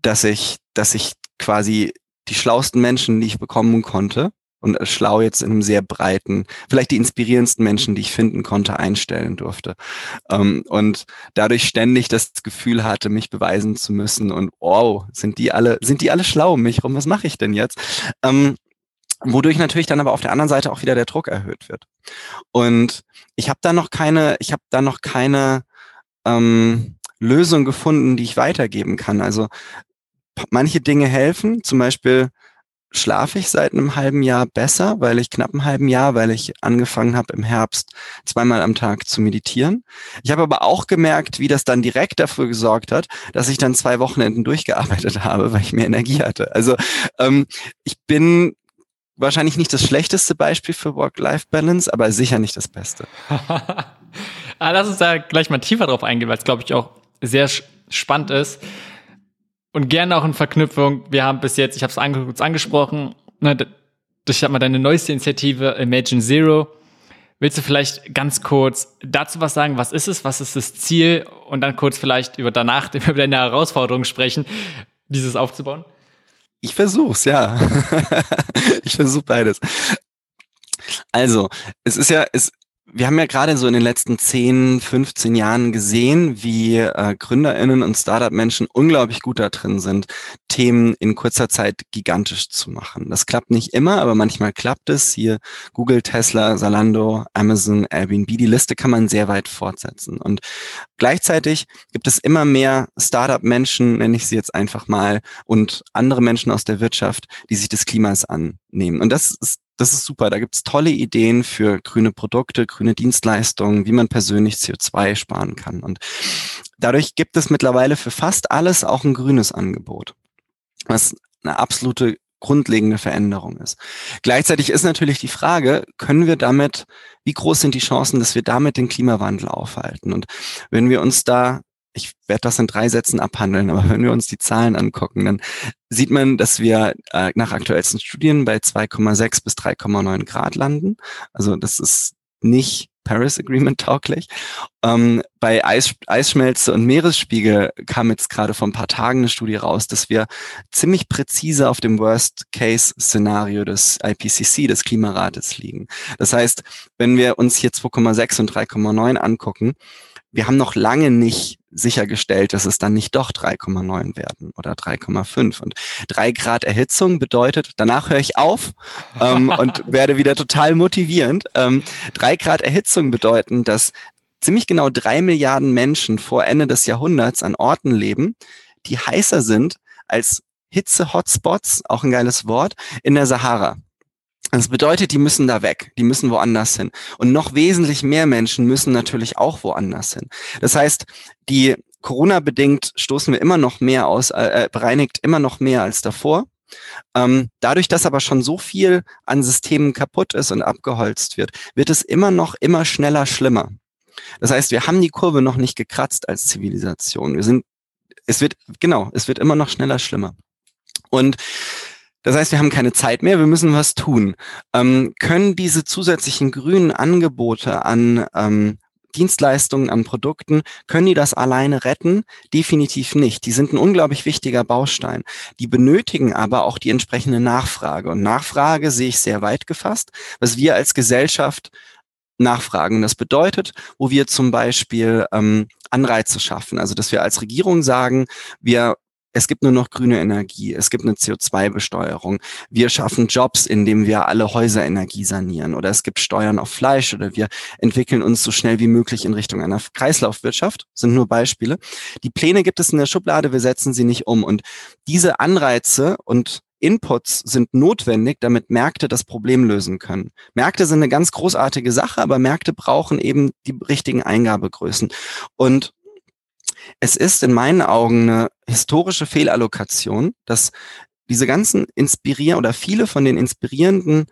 dass ich, dass ich quasi die schlausten Menschen, die ich bekommen konnte, und schlau jetzt in einem sehr breiten, vielleicht die inspirierendsten Menschen, die ich finden konnte, einstellen durfte. Ähm, und dadurch ständig das Gefühl hatte, mich beweisen zu müssen und wow, sind die alle, sind die alle schlau um mich rum? Was mache ich denn jetzt? Ähm, wodurch natürlich dann aber auf der anderen Seite auch wieder der Druck erhöht wird. Und ich habe da noch keine, ich habe da noch keine ähm, Lösung gefunden, die ich weitergeben kann. Also manche Dinge helfen, zum Beispiel schlafe ich seit einem halben Jahr besser, weil ich knapp einem halben Jahr, weil ich angefangen habe im Herbst zweimal am Tag zu meditieren. Ich habe aber auch gemerkt, wie das dann direkt dafür gesorgt hat, dass ich dann zwei Wochenenden durchgearbeitet habe, weil ich mehr Energie hatte. Also ähm, ich bin wahrscheinlich nicht das schlechteste Beispiel für Work-Life-Balance, aber sicher nicht das Beste. ah, lass uns da gleich mal tiefer drauf eingehen, weil es, glaube ich, auch sehr spannend ist. Und gerne auch in Verknüpfung, wir haben bis jetzt, ich habe es kurz angesprochen, ne, ich habe mal deine neueste Initiative Imagine Zero. Willst du vielleicht ganz kurz dazu was sagen? Was ist es? Was ist das Ziel? Und dann kurz vielleicht über danach über deine Herausforderungen sprechen, dieses aufzubauen? Ich versuch's, ja. ich versuche beides. Also, es ist ja, es, wir haben ja gerade so in den letzten 10, 15 Jahren gesehen, wie äh, GründerInnen und Startup-Menschen unglaublich gut da drin sind, Themen in kurzer Zeit gigantisch zu machen. Das klappt nicht immer, aber manchmal klappt es. Hier Google, Tesla, Zalando, Amazon, Airbnb, die Liste kann man sehr weit fortsetzen. Und gleichzeitig gibt es immer mehr Startup-Menschen, nenne ich sie jetzt einfach mal, und andere Menschen aus der Wirtschaft, die sich des Klimas annehmen. Und das ist das ist super. Da gibt's tolle Ideen für grüne Produkte, grüne Dienstleistungen, wie man persönlich CO2 sparen kann. Und dadurch gibt es mittlerweile für fast alles auch ein grünes Angebot, was eine absolute grundlegende Veränderung ist. Gleichzeitig ist natürlich die Frage, können wir damit, wie groß sind die Chancen, dass wir damit den Klimawandel aufhalten? Und wenn wir uns da ich werde das in drei Sätzen abhandeln, aber wenn wir uns die Zahlen angucken, dann sieht man, dass wir äh, nach aktuellsten Studien bei 2,6 bis 3,9 Grad landen. Also das ist nicht Paris Agreement tauglich. Ähm, bei Eis, Eisschmelze und Meeresspiegel kam jetzt gerade vor ein paar Tagen eine Studie raus, dass wir ziemlich präzise auf dem Worst-Case-Szenario des IPCC, des Klimarates liegen. Das heißt, wenn wir uns hier 2,6 und 3,9 angucken, wir haben noch lange nicht sichergestellt, dass es dann nicht doch 3,9 werden oder 3,5. Und drei Grad Erhitzung bedeutet, danach höre ich auf ähm, und werde wieder total motivierend. Ähm, drei Grad Erhitzung bedeuten, dass ziemlich genau drei Milliarden Menschen vor Ende des Jahrhunderts an Orten leben, die heißer sind als Hitze-Hotspots, auch ein geiles Wort, in der Sahara. Das bedeutet, die müssen da weg, die müssen woanders hin. Und noch wesentlich mehr Menschen müssen natürlich auch woanders hin. Das heißt, die Corona-bedingt stoßen wir immer noch mehr aus, äh, äh, bereinigt immer noch mehr als davor. Ähm, dadurch, dass aber schon so viel an Systemen kaputt ist und abgeholzt wird, wird es immer noch immer schneller schlimmer. Das heißt, wir haben die Kurve noch nicht gekratzt als Zivilisation. Wir sind, es wird, genau, es wird immer noch schneller schlimmer. Und das heißt, wir haben keine Zeit mehr, wir müssen was tun. Ähm, können diese zusätzlichen grünen Angebote an ähm, Dienstleistungen, an Produkten, können die das alleine retten? Definitiv nicht. Die sind ein unglaublich wichtiger Baustein. Die benötigen aber auch die entsprechende Nachfrage. Und Nachfrage sehe ich sehr weit gefasst, was wir als Gesellschaft nachfragen. Das bedeutet, wo wir zum Beispiel ähm, Anreize schaffen. Also, dass wir als Regierung sagen, wir es gibt nur noch grüne Energie, es gibt eine CO2-Besteuerung. Wir schaffen Jobs, indem wir alle Häuserenergie sanieren oder es gibt Steuern auf Fleisch oder wir entwickeln uns so schnell wie möglich in Richtung einer Kreislaufwirtschaft, sind nur Beispiele. Die Pläne gibt es in der Schublade, wir setzen sie nicht um und diese Anreize und Inputs sind notwendig, damit Märkte das Problem lösen können. Märkte sind eine ganz großartige Sache, aber Märkte brauchen eben die richtigen Eingabegrößen. Und es ist in meinen Augen eine historische Fehlallokation, dass diese ganzen inspirieren oder viele von den inspirierenden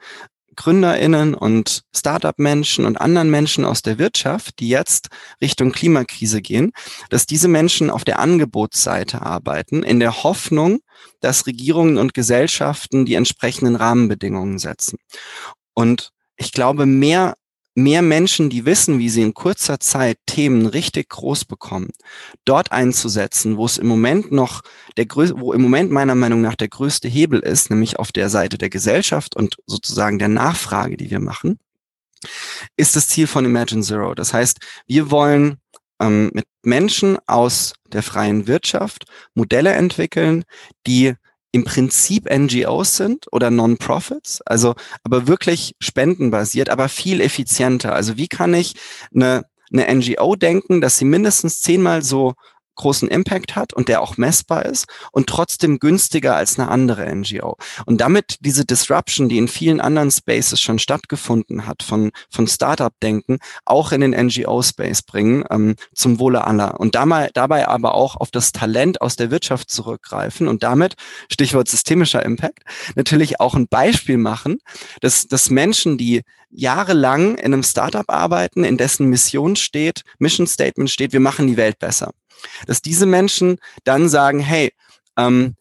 GründerInnen und Startup-Menschen und anderen Menschen aus der Wirtschaft, die jetzt Richtung Klimakrise gehen, dass diese Menschen auf der Angebotsseite arbeiten, in der Hoffnung, dass Regierungen und Gesellschaften die entsprechenden Rahmenbedingungen setzen. Und ich glaube, mehr mehr Menschen, die wissen, wie sie in kurzer Zeit Themen richtig groß bekommen, dort einzusetzen, wo es im Moment noch der größte, wo im Moment meiner Meinung nach der größte Hebel ist, nämlich auf der Seite der Gesellschaft und sozusagen der Nachfrage, die wir machen, ist das Ziel von Imagine Zero. Das heißt, wir wollen ähm, mit Menschen aus der freien Wirtschaft Modelle entwickeln, die im Prinzip NGOs sind oder Non-Profits, also aber wirklich spendenbasiert, aber viel effizienter. Also wie kann ich eine, eine NGO denken, dass sie mindestens zehnmal so großen Impact hat und der auch messbar ist und trotzdem günstiger als eine andere NGO. Und damit diese Disruption, die in vielen anderen Spaces schon stattgefunden hat, von, von Startup-Denken, auch in den NGO-Space bringen, ähm, zum Wohle aller. Und dabei, dabei aber auch auf das Talent aus der Wirtschaft zurückgreifen und damit, Stichwort systemischer Impact, natürlich auch ein Beispiel machen, dass, dass Menschen, die jahrelang in einem Startup arbeiten, in dessen Mission steht, Mission Statement steht, wir machen die Welt besser. Dass diese Menschen dann sagen, hey, ähm,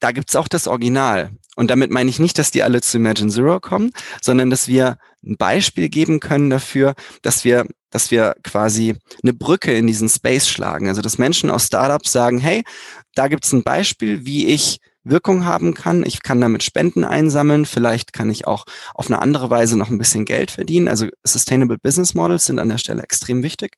da gibt's auch das Original. Und damit meine ich nicht, dass die alle zu Imagine Zero kommen, sondern dass wir ein Beispiel geben können dafür, dass wir, dass wir quasi eine Brücke in diesen Space schlagen. Also dass Menschen aus Startups sagen, hey, da gibt's ein Beispiel, wie ich Wirkung haben kann. Ich kann damit Spenden einsammeln. Vielleicht kann ich auch auf eine andere Weise noch ein bisschen Geld verdienen. Also Sustainable Business Models sind an der Stelle extrem wichtig.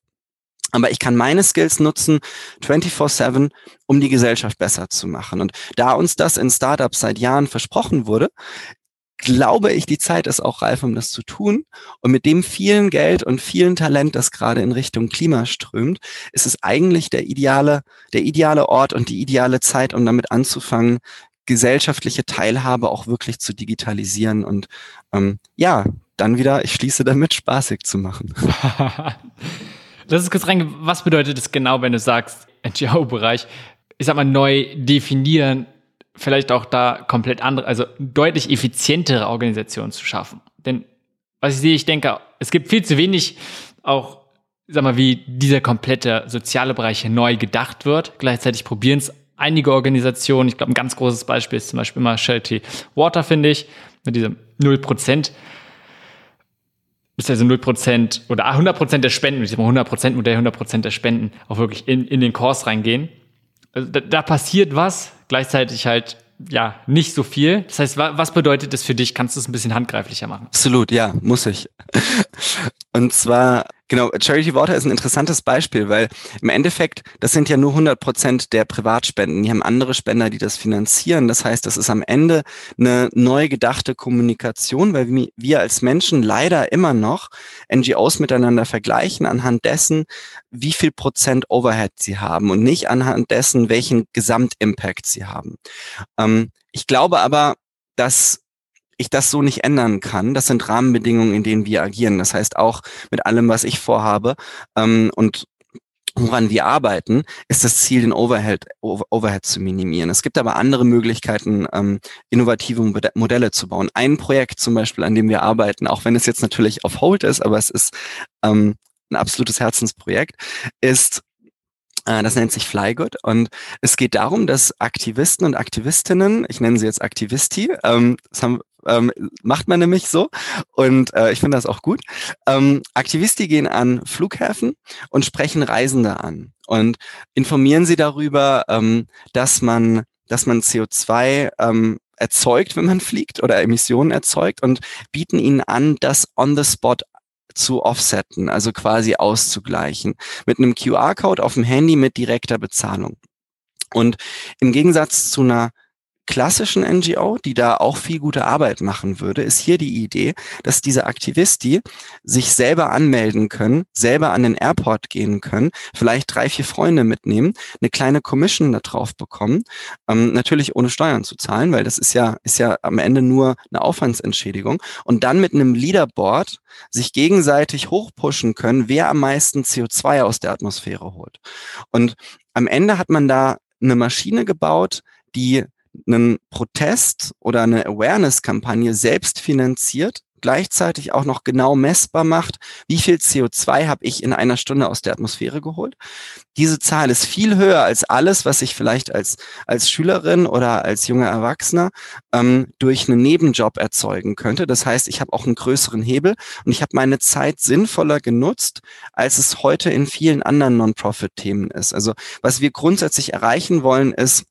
Aber ich kann meine Skills nutzen 24/7, um die Gesellschaft besser zu machen. Und da uns das in Startups seit Jahren versprochen wurde, glaube ich, die Zeit ist auch reif, um das zu tun. Und mit dem vielen Geld und vielen Talent, das gerade in Richtung Klima strömt, ist es eigentlich der ideale, der ideale Ort und die ideale Zeit, um damit anzufangen, gesellschaftliche Teilhabe auch wirklich zu digitalisieren und ähm, ja, dann wieder, ich schließe damit, spaßig zu machen. Das ist kurz rein, was bedeutet es genau, wenn du sagst, NGO-Bereich, ich sag mal, neu definieren, vielleicht auch da komplett andere, also deutlich effizientere Organisationen zu schaffen. Denn was ich sehe, ich denke, es gibt viel zu wenig auch, sag mal, wie dieser komplette soziale Bereich neu gedacht wird. Gleichzeitig probieren es einige Organisationen. Ich glaube, ein ganz großes Beispiel ist zum Beispiel immer Charity Water, finde ich, mit diesem 0% also 0% oder 100% der Spenden, sag mal 100% Modell, 100% der Spenden auch wirklich in, in den Kurs reingehen. Also da, da passiert was, gleichzeitig halt ja, nicht so viel. Das heißt, was bedeutet das für dich? Kannst du es ein bisschen handgreiflicher machen? Absolut, ja, muss ich. Und zwar, genau, Charity Water ist ein interessantes Beispiel, weil im Endeffekt, das sind ja nur 100 Prozent der Privatspenden. Die haben andere Spender, die das finanzieren. Das heißt, das ist am Ende eine neu gedachte Kommunikation, weil wir als Menschen leider immer noch NGOs miteinander vergleichen anhand dessen, wie viel Prozent Overhead sie haben und nicht anhand dessen, welchen Gesamtimpact sie haben. Ähm, ich glaube aber, dass ich das so nicht ändern kann. Das sind Rahmenbedingungen, in denen wir agieren. Das heißt auch mit allem, was ich vorhabe ähm, und woran wir arbeiten, ist das Ziel, den Overhead, Overhead zu minimieren. Es gibt aber andere Möglichkeiten, ähm, innovative Modelle zu bauen. Ein Projekt zum Beispiel, an dem wir arbeiten, auch wenn es jetzt natürlich auf Hold ist, aber es ist ähm, ein absolutes Herzensprojekt, ist äh, das nennt sich Flygood und es geht darum, dass Aktivisten und Aktivistinnen, ich nenne sie jetzt Aktivisti, ähm, das haben, ähm, macht man nämlich so und äh, ich finde das auch gut. Ähm, Aktivisti gehen an Flughäfen und sprechen Reisende an und informieren sie darüber, ähm, dass man, dass man CO2 ähm, erzeugt, wenn man fliegt oder Emissionen erzeugt und bieten ihnen an, das on the spot zu offsetten, also quasi auszugleichen, mit einem QR-Code auf dem Handy mit direkter Bezahlung. Und im Gegensatz zu einer klassischen NGO, die da auch viel gute Arbeit machen würde, ist hier die Idee, dass diese Aktivisti sich selber anmelden können, selber an den Airport gehen können, vielleicht drei, vier Freunde mitnehmen, eine kleine Commission da drauf bekommen, ähm, natürlich ohne Steuern zu zahlen, weil das ist ja, ist ja am Ende nur eine Aufwandsentschädigung und dann mit einem Leaderboard sich gegenseitig hochpushen können, wer am meisten CO2 aus der Atmosphäre holt. Und am Ende hat man da eine Maschine gebaut, die einen Protest oder eine Awareness-Kampagne selbst finanziert, gleichzeitig auch noch genau messbar macht, wie viel CO2 habe ich in einer Stunde aus der Atmosphäre geholt. Diese Zahl ist viel höher als alles, was ich vielleicht als, als Schülerin oder als junger Erwachsener ähm, durch einen Nebenjob erzeugen könnte. Das heißt, ich habe auch einen größeren Hebel und ich habe meine Zeit sinnvoller genutzt, als es heute in vielen anderen Non-Profit-Themen ist. Also was wir grundsätzlich erreichen wollen, ist,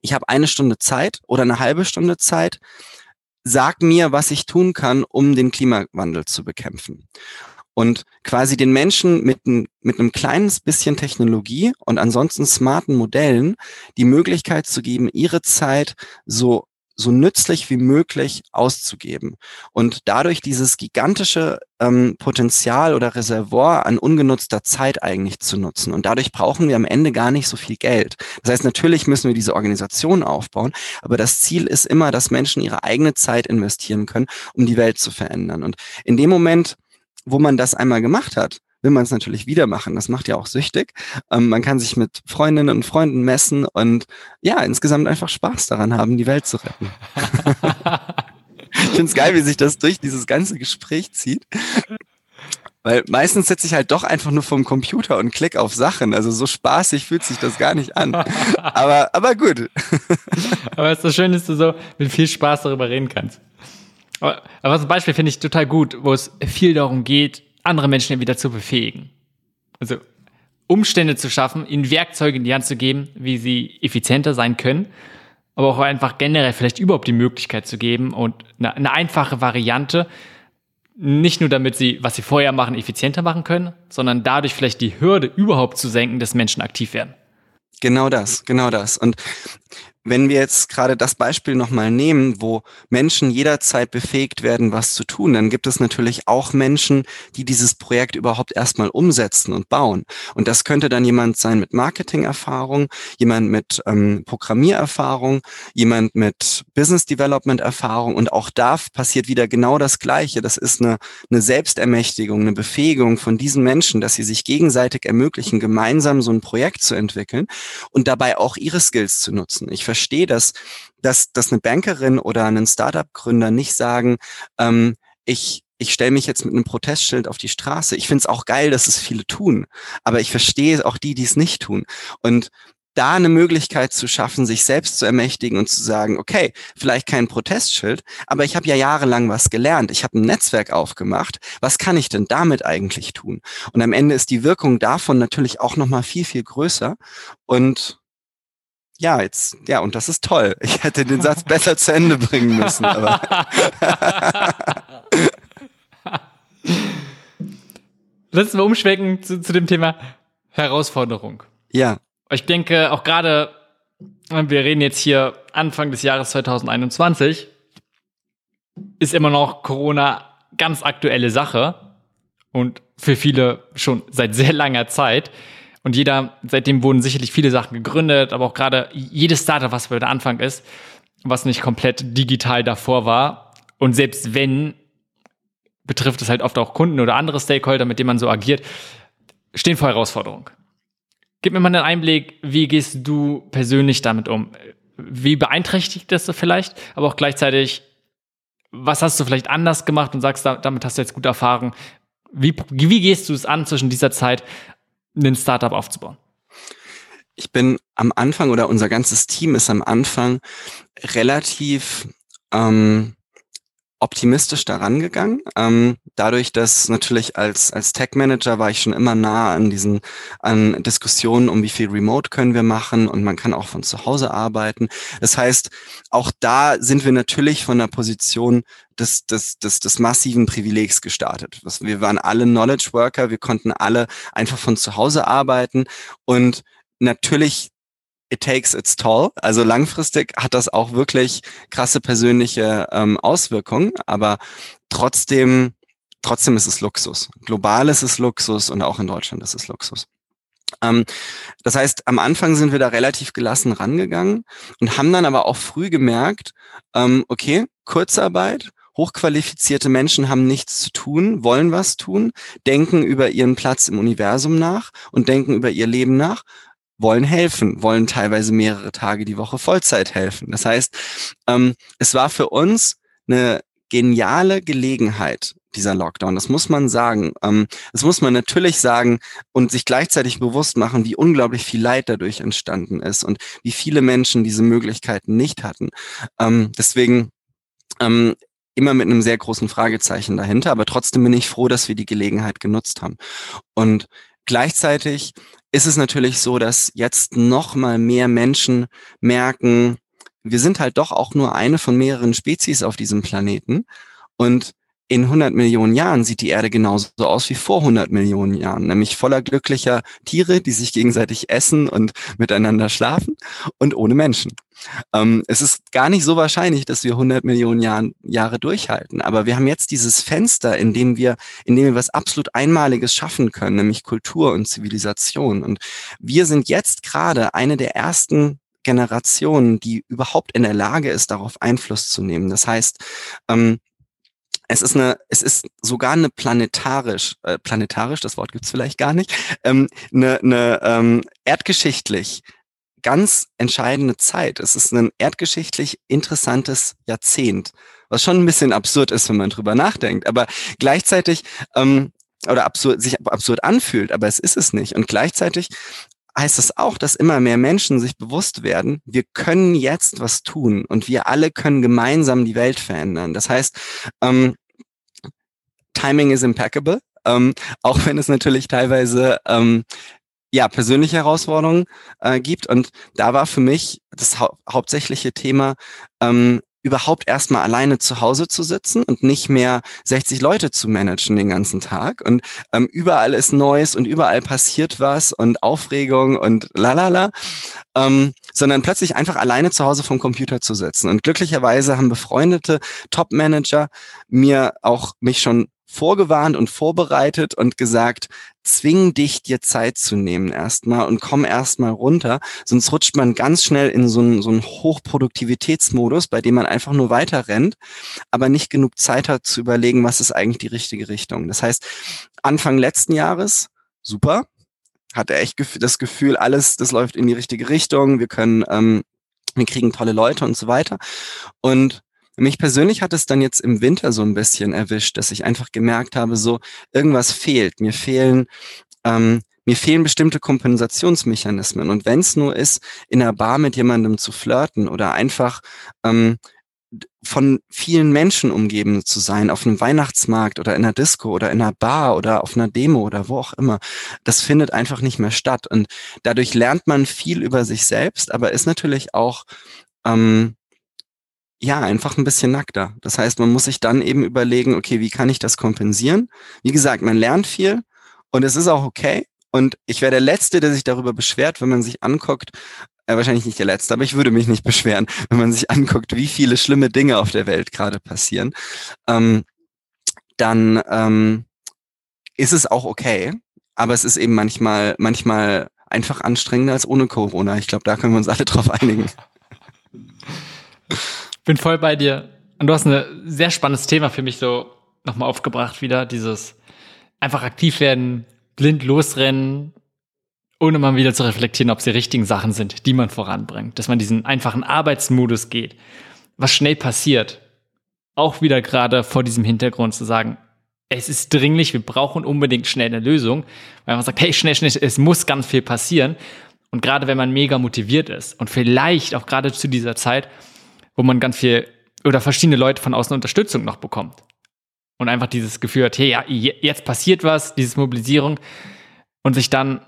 ich habe eine Stunde Zeit oder eine halbe Stunde Zeit, sag mir, was ich tun kann, um den Klimawandel zu bekämpfen. Und quasi den Menschen mit, ein, mit einem kleines bisschen Technologie und ansonsten smarten Modellen die Möglichkeit zu geben, ihre Zeit so so nützlich wie möglich auszugeben und dadurch dieses gigantische ähm, Potenzial oder Reservoir an ungenutzter Zeit eigentlich zu nutzen. Und dadurch brauchen wir am Ende gar nicht so viel Geld. Das heißt, natürlich müssen wir diese Organisation aufbauen, aber das Ziel ist immer, dass Menschen ihre eigene Zeit investieren können, um die Welt zu verändern. Und in dem Moment, wo man das einmal gemacht hat, will man es natürlich wieder machen. Das macht ja auch süchtig. Ähm, man kann sich mit Freundinnen und Freunden messen und ja, insgesamt einfach Spaß daran haben, die Welt zu retten. ich finde es geil, wie sich das durch dieses ganze Gespräch zieht. Weil meistens sitze ich halt doch einfach nur vom Computer und klick auf Sachen. Also so spaßig fühlt sich das gar nicht an. aber, aber gut. aber es ist so schön, dass du so mit viel Spaß darüber reden kannst. Aber, aber zum Beispiel finde ich total gut, wo es viel darum geht, andere Menschen wieder zu befähigen. Also Umstände zu schaffen, ihnen Werkzeuge in die Hand zu geben, wie sie effizienter sein können, aber auch einfach generell vielleicht überhaupt die Möglichkeit zu geben und eine, eine einfache Variante, nicht nur damit sie, was sie vorher machen, effizienter machen können, sondern dadurch vielleicht die Hürde überhaupt zu senken, dass Menschen aktiv werden. Genau das, genau das. Und wenn wir jetzt gerade das Beispiel nochmal nehmen, wo Menschen jederzeit befähigt werden, was zu tun, dann gibt es natürlich auch Menschen, die dieses Projekt überhaupt erstmal umsetzen und bauen. Und das könnte dann jemand sein mit Marketing-Erfahrung, jemand mit ähm, Programmiererfahrung, jemand mit Business Development-Erfahrung. Und auch da passiert wieder genau das Gleiche. Das ist eine, eine Selbstermächtigung, eine Befähigung von diesen Menschen, dass sie sich gegenseitig ermöglichen, gemeinsam so ein Projekt zu entwickeln und dabei auch ihre Skills zu nutzen. Ich verstehe das, dass, dass eine Bankerin oder ein Startup-Gründer nicht sagen, ähm, ich, ich stelle mich jetzt mit einem Protestschild auf die Straße. Ich finde es auch geil, dass es viele tun, aber ich verstehe auch die, die es nicht tun. Und da eine Möglichkeit zu schaffen, sich selbst zu ermächtigen und zu sagen, okay, vielleicht kein Protestschild, aber ich habe ja jahrelang was gelernt, ich habe ein Netzwerk aufgemacht, was kann ich denn damit eigentlich tun? Und am Ende ist die Wirkung davon natürlich auch nochmal viel, viel größer und ja, jetzt, ja, und das ist toll. Ich hätte den Satz besser zu Ende bringen müssen. Aber Lass uns umschwenken zu, zu dem Thema Herausforderung. Ja. Ich denke, auch gerade, wir reden jetzt hier Anfang des Jahres 2021, ist immer noch Corona ganz aktuelle Sache und für viele schon seit sehr langer Zeit. Und jeder, seitdem wurden sicherlich viele Sachen gegründet, aber auch gerade jedes Startup, was bei der Anfang ist, was nicht komplett digital davor war. Und selbst wenn, betrifft es halt oft auch Kunden oder andere Stakeholder, mit denen man so agiert, stehen vor Herausforderungen. Gib mir mal einen Einblick, wie gehst du persönlich damit um? Wie beeinträchtigt das vielleicht? Aber auch gleichzeitig, was hast du vielleicht anders gemacht und sagst, damit hast du jetzt gute Erfahrung? Wie, wie gehst du es an zwischen dieser Zeit ein Startup aufzubauen? Ich bin am Anfang oder unser ganzes Team ist am Anfang relativ ähm, optimistisch daran gegangen. Ähm, dadurch, dass natürlich als, als Tech-Manager war ich schon immer nah an diesen, an Diskussionen um wie viel Remote können wir machen und man kann auch von zu Hause arbeiten. Das heißt, auch da sind wir natürlich von der Position des, des, des, des massiven Privilegs gestartet. Wir waren alle Knowledge Worker, wir konnten alle einfach von zu Hause arbeiten und natürlich it takes its toll. Also langfristig hat das auch wirklich krasse persönliche ähm, Auswirkungen, aber trotzdem, trotzdem ist es Luxus. Global ist es Luxus und auch in Deutschland ist es Luxus. Ähm, das heißt, am Anfang sind wir da relativ gelassen rangegangen und haben dann aber auch früh gemerkt, ähm, okay, Kurzarbeit, hochqualifizierte Menschen haben nichts zu tun, wollen was tun, denken über ihren Platz im Universum nach und denken über ihr Leben nach wollen helfen, wollen teilweise mehrere Tage die Woche Vollzeit helfen. Das heißt, ähm, es war für uns eine geniale Gelegenheit, dieser Lockdown. Das muss man sagen. Ähm, das muss man natürlich sagen und sich gleichzeitig bewusst machen, wie unglaublich viel Leid dadurch entstanden ist und wie viele Menschen diese Möglichkeiten nicht hatten. Ähm, deswegen ähm, immer mit einem sehr großen Fragezeichen dahinter, aber trotzdem bin ich froh, dass wir die Gelegenheit genutzt haben. Und gleichzeitig ist es natürlich so, dass jetzt noch mal mehr Menschen merken, wir sind halt doch auch nur eine von mehreren Spezies auf diesem Planeten. Und in 100 Millionen Jahren sieht die Erde genauso aus wie vor 100 Millionen Jahren, nämlich voller glücklicher Tiere, die sich gegenseitig essen und miteinander schlafen und ohne Menschen. Ähm, es ist gar nicht so wahrscheinlich, dass wir 100 Millionen Jahren, Jahre durchhalten, aber wir haben jetzt dieses Fenster, in dem wir, in dem wir was absolut Einmaliges schaffen können, nämlich Kultur und Zivilisation. Und wir sind jetzt gerade eine der ersten Generationen, die überhaupt in der Lage ist, darauf Einfluss zu nehmen. Das heißt, ähm, es ist eine, es ist sogar eine planetarisch, äh, planetarisch, das Wort gibt's vielleicht gar nicht, ähm, eine, eine ähm, erdgeschichtlich ganz entscheidende Zeit. Es ist ein erdgeschichtlich interessantes Jahrzehnt, was schon ein bisschen absurd ist, wenn man drüber nachdenkt, aber gleichzeitig ähm, oder absurd, sich absurd anfühlt, aber es ist es nicht. Und gleichzeitig heißt es auch, dass immer mehr Menschen sich bewusst werden, wir können jetzt was tun und wir alle können gemeinsam die Welt verändern. Das heißt, ähm, Timing is impeccable, ähm, auch wenn es natürlich teilweise ähm, ja persönliche Herausforderungen äh, gibt. Und da war für mich das hau hauptsächliche Thema, ähm, überhaupt erstmal alleine zu Hause zu sitzen und nicht mehr 60 Leute zu managen den ganzen Tag. Und ähm, überall ist Neues und überall passiert was und Aufregung und lalala, ähm, sondern plötzlich einfach alleine zu Hause vom Computer zu sitzen. Und glücklicherweise haben befreundete Top-Manager mir auch mich schon vorgewarnt und vorbereitet und gesagt, zwing dich, dir Zeit zu nehmen erstmal und komm erstmal runter. Sonst rutscht man ganz schnell in so einen, so einen Hochproduktivitätsmodus, bei dem man einfach nur weiter rennt, aber nicht genug Zeit hat zu überlegen, was ist eigentlich die richtige Richtung. Das heißt, Anfang letzten Jahres, super, hatte echt das Gefühl, alles, das läuft in die richtige Richtung, wir können, ähm, wir kriegen tolle Leute und so weiter. Und mich persönlich hat es dann jetzt im Winter so ein bisschen erwischt, dass ich einfach gemerkt habe, so irgendwas fehlt. Mir fehlen ähm, mir fehlen bestimmte Kompensationsmechanismen. Und wenn es nur ist, in einer Bar mit jemandem zu flirten oder einfach ähm, von vielen Menschen umgeben zu sein, auf einem Weihnachtsmarkt oder in einer Disco oder in einer Bar oder auf einer Demo oder wo auch immer, das findet einfach nicht mehr statt. Und dadurch lernt man viel über sich selbst, aber ist natürlich auch ähm, ja, einfach ein bisschen nackter. Das heißt, man muss sich dann eben überlegen, okay, wie kann ich das kompensieren? Wie gesagt, man lernt viel und es ist auch okay. Und ich wäre der Letzte, der sich darüber beschwert, wenn man sich anguckt, äh, wahrscheinlich nicht der Letzte, aber ich würde mich nicht beschweren, wenn man sich anguckt, wie viele schlimme Dinge auf der Welt gerade passieren. Ähm, dann ähm, ist es auch okay, aber es ist eben manchmal, manchmal einfach anstrengender als ohne Corona. Ich glaube, da können wir uns alle drauf einigen. bin voll bei dir. Und du hast ein sehr spannendes Thema für mich so nochmal aufgebracht wieder. Dieses einfach aktiv werden, blind losrennen, ohne mal wieder zu reflektieren, ob es die richtigen Sachen sind, die man voranbringt. Dass man diesen einfachen Arbeitsmodus geht. Was schnell passiert. Auch wieder gerade vor diesem Hintergrund zu sagen, es ist dringlich, wir brauchen unbedingt schnell eine Lösung. Weil man sagt, hey, schnell, schnell, es muss ganz viel passieren. Und gerade wenn man mega motiviert ist und vielleicht auch gerade zu dieser Zeit wo man ganz viel oder verschiedene Leute von außen Unterstützung noch bekommt. Und einfach dieses Gefühl hat, hey, ja, jetzt passiert was, diese Mobilisierung und sich dann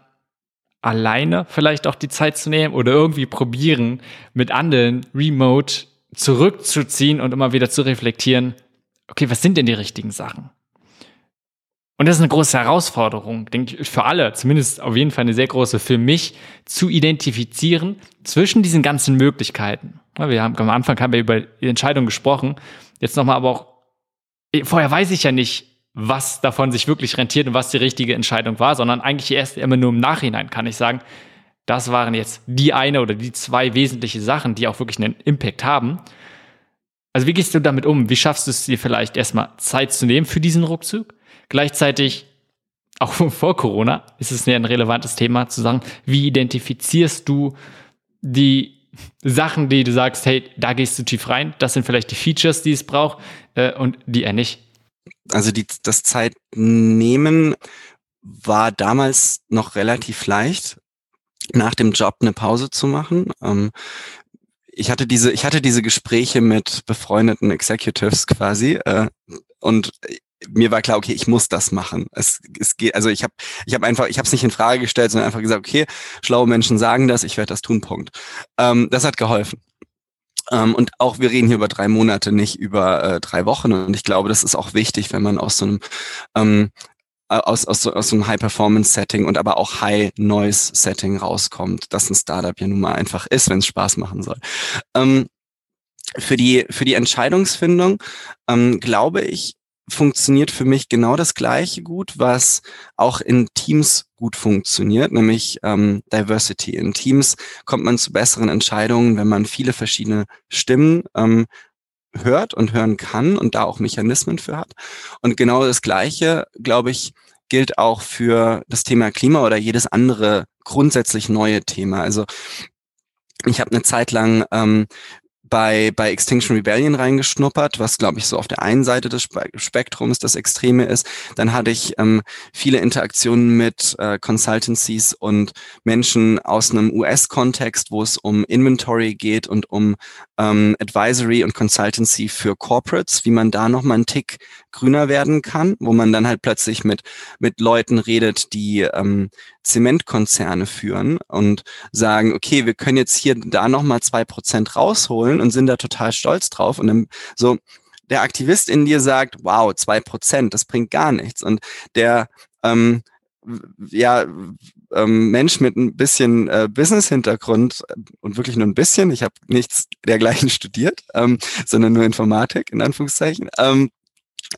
alleine vielleicht auch die Zeit zu nehmen oder irgendwie probieren, mit anderen remote zurückzuziehen und immer wieder zu reflektieren, okay, was sind denn die richtigen Sachen? Und das ist eine große Herausforderung, denke ich, für alle, zumindest auf jeden Fall eine sehr große für mich, zu identifizieren zwischen diesen ganzen Möglichkeiten. Wir haben am Anfang haben wir über die Entscheidung gesprochen. Jetzt nochmal aber auch, vorher weiß ich ja nicht, was davon sich wirklich rentiert und was die richtige Entscheidung war, sondern eigentlich erst immer nur im Nachhinein kann ich sagen, das waren jetzt die eine oder die zwei wesentliche Sachen, die auch wirklich einen Impact haben. Also wie gehst du damit um? Wie schaffst du es dir vielleicht erstmal Zeit zu nehmen für diesen Rückzug? Gleichzeitig, auch vor Corona, ist es ja ein relevantes Thema zu sagen, wie identifizierst du die Sachen, die du sagst, hey, da gehst du tief rein, das sind vielleicht die Features, die es braucht äh, und die er nicht. Also die, das Zeitnehmen war damals noch relativ leicht, nach dem Job eine Pause zu machen. Ähm, ich hatte diese, ich hatte diese Gespräche mit befreundeten Executives quasi äh, und mir war klar, okay, ich muss das machen. Es, es geht, also ich habe, ich habe einfach, ich habe es nicht in Frage gestellt, sondern einfach gesagt, okay, schlaue Menschen sagen das, ich werde das tun. Punkt. Ähm, das hat geholfen. Ähm, und auch wir reden hier über drei Monate, nicht über äh, drei Wochen. Und ich glaube, das ist auch wichtig, wenn man aus so einem ähm, aus, aus, aus so einem High-Performance-Setting und aber auch High-Noise-Setting rauskommt, dass ein Startup ja nun mal einfach ist, wenn es Spaß machen soll. Ähm, für die, für die Entscheidungsfindung ähm, glaube ich, funktioniert für mich genau das gleiche gut, was auch in Teams gut funktioniert, nämlich ähm, Diversity. In Teams kommt man zu besseren Entscheidungen, wenn man viele verschiedene Stimmen ähm, hört und hören kann und da auch Mechanismen für hat. Und genau das Gleiche, glaube ich, gilt auch für das Thema Klima oder jedes andere grundsätzlich neue Thema. Also ich habe eine Zeit lang ähm, bei, bei Extinction Rebellion reingeschnuppert, was glaube ich so auf der einen Seite des Spektrums das Extreme ist. Dann hatte ich ähm, viele Interaktionen mit äh, Consultancies und Menschen aus einem US-Kontext, wo es um Inventory geht und um ähm, Advisory und Consultancy für Corporates, wie man da nochmal einen Tick grüner werden kann, wo man dann halt plötzlich mit, mit Leuten redet, die ähm, Zementkonzerne führen und sagen, okay, wir können jetzt hier da nochmal zwei Prozent rausholen und sind da total stolz drauf. Und dann so, der Aktivist in dir sagt, wow, zwei Prozent, das bringt gar nichts. Und der ähm, ja, ähm, Mensch mit ein bisschen äh, Business-Hintergrund und wirklich nur ein bisschen, ich habe nichts dergleichen studiert, ähm, sondern nur Informatik in Anführungszeichen. Ähm,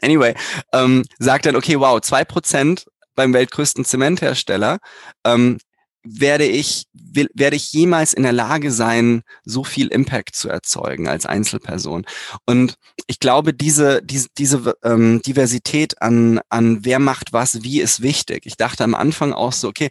anyway, ähm, sagt dann, okay, wow, zwei Prozent beim weltgrößten Zementhersteller, ähm, werde ich, will, werde ich jemals in der Lage sein, so viel Impact zu erzeugen als Einzelperson? Und ich glaube, diese, diese, diese ähm, Diversität an, an wer macht was, wie ist wichtig. Ich dachte am Anfang auch so, okay,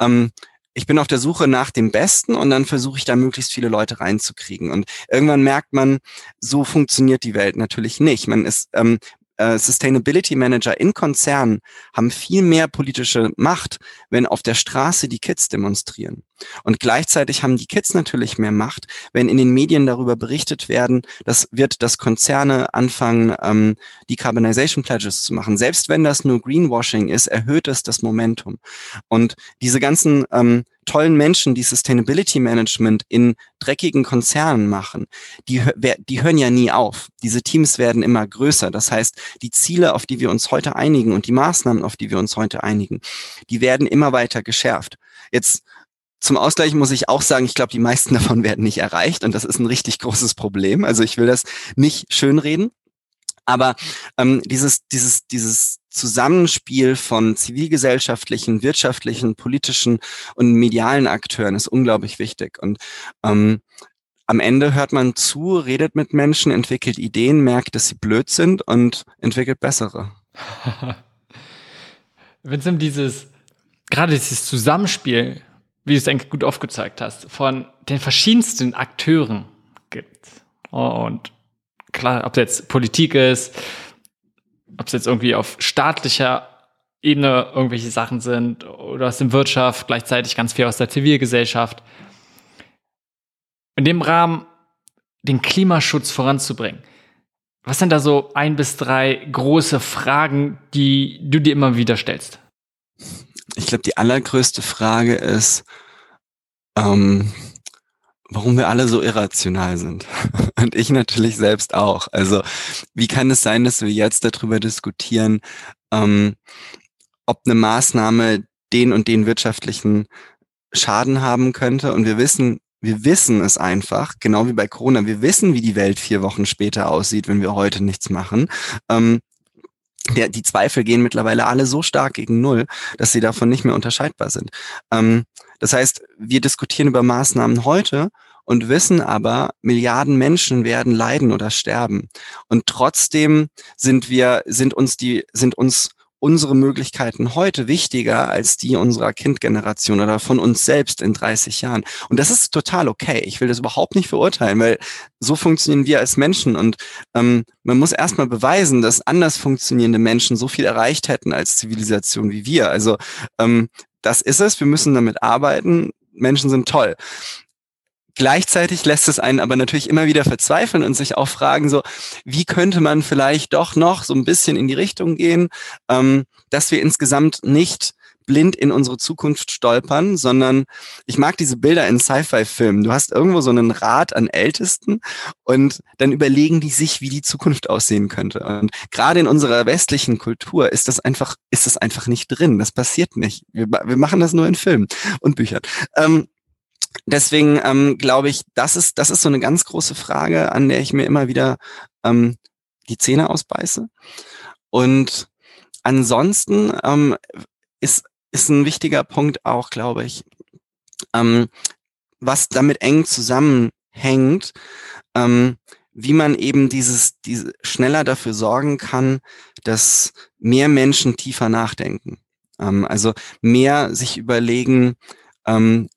ähm, ich bin auf der Suche nach dem Besten und dann versuche ich da möglichst viele Leute reinzukriegen. Und irgendwann merkt man, so funktioniert die Welt natürlich nicht. Man ist, ähm, äh, Sustainability Manager in Konzernen haben viel mehr politische Macht, wenn auf der Straße die Kids demonstrieren. Und gleichzeitig haben die Kids natürlich mehr Macht, wenn in den Medien darüber berichtet werden, das wird, dass Konzerne anfangen, ähm, Decarbonization Pledges zu machen. Selbst wenn das nur Greenwashing ist, erhöht es das Momentum. Und diese ganzen ähm, tollen Menschen, die Sustainability Management in dreckigen Konzernen machen, die, die hören ja nie auf. Diese Teams werden immer größer. Das heißt, die Ziele, auf die wir uns heute einigen und die Maßnahmen, auf die wir uns heute einigen, die werden immer weiter geschärft. Jetzt zum Ausgleich muss ich auch sagen, ich glaube, die meisten davon werden nicht erreicht und das ist ein richtig großes Problem. Also ich will das nicht schönreden. Aber ähm, dieses, dieses, dieses Zusammenspiel von zivilgesellschaftlichen, wirtschaftlichen, politischen und medialen Akteuren ist unglaublich wichtig. Und ähm, am Ende hört man zu, redet mit Menschen, entwickelt Ideen, merkt, dass sie blöd sind und entwickelt bessere. Wenn es um dieses, gerade dieses Zusammenspiel wie du es eigentlich gut aufgezeigt hast, von den verschiedensten Akteuren gibt. Und klar, ob es jetzt Politik ist, ob es jetzt irgendwie auf staatlicher Ebene irgendwelche Sachen sind oder aus der Wirtschaft, gleichzeitig ganz viel aus der Zivilgesellschaft. In dem Rahmen den Klimaschutz voranzubringen. Was sind da so ein bis drei große Fragen, die du dir immer wieder stellst? ich glaube, die allergrößte Frage ist, ähm, warum wir alle so irrational sind. Und ich natürlich selbst auch. Also wie kann es sein, dass wir jetzt darüber diskutieren, ähm, ob eine Maßnahme den und den wirtschaftlichen Schaden haben könnte? Und wir wissen, wir wissen es einfach, genau wie bei Corona. Wir wissen, wie die Welt vier Wochen später aussieht, wenn wir heute nichts machen. Ähm, der, die Zweifel gehen mittlerweile alle so stark gegen Null, dass sie davon nicht mehr unterscheidbar sind. Ähm, das heißt, wir diskutieren über Maßnahmen heute und wissen aber, Milliarden Menschen werden leiden oder sterben. Und trotzdem sind wir, sind uns die, sind uns unsere Möglichkeiten heute wichtiger als die unserer Kindgeneration oder von uns selbst in 30 Jahren. Und das ist total okay. Ich will das überhaupt nicht verurteilen, weil so funktionieren wir als Menschen. Und ähm, man muss erstmal beweisen, dass anders funktionierende Menschen so viel erreicht hätten als Zivilisation wie wir. Also ähm, das ist es. Wir müssen damit arbeiten. Menschen sind toll. Gleichzeitig lässt es einen aber natürlich immer wieder verzweifeln und sich auch fragen, so, wie könnte man vielleicht doch noch so ein bisschen in die Richtung gehen, ähm, dass wir insgesamt nicht blind in unsere Zukunft stolpern, sondern ich mag diese Bilder in Sci-Fi-Filmen. Du hast irgendwo so einen Rat an Ältesten und dann überlegen die sich, wie die Zukunft aussehen könnte. Und gerade in unserer westlichen Kultur ist das einfach, ist das einfach nicht drin. Das passiert nicht. Wir, wir machen das nur in Filmen und Büchern. Ähm, deswegen ähm, glaube ich, das ist, das ist so eine ganz große Frage, an der ich mir immer wieder ähm, die Zähne ausbeiße. Und ansonsten ähm, ist, ist ein wichtiger Punkt auch, glaube ich, ähm, was damit eng zusammenhängt, ähm, wie man eben dieses, diese schneller dafür sorgen kann, dass mehr Menschen tiefer nachdenken. Ähm, also mehr sich überlegen, ähm,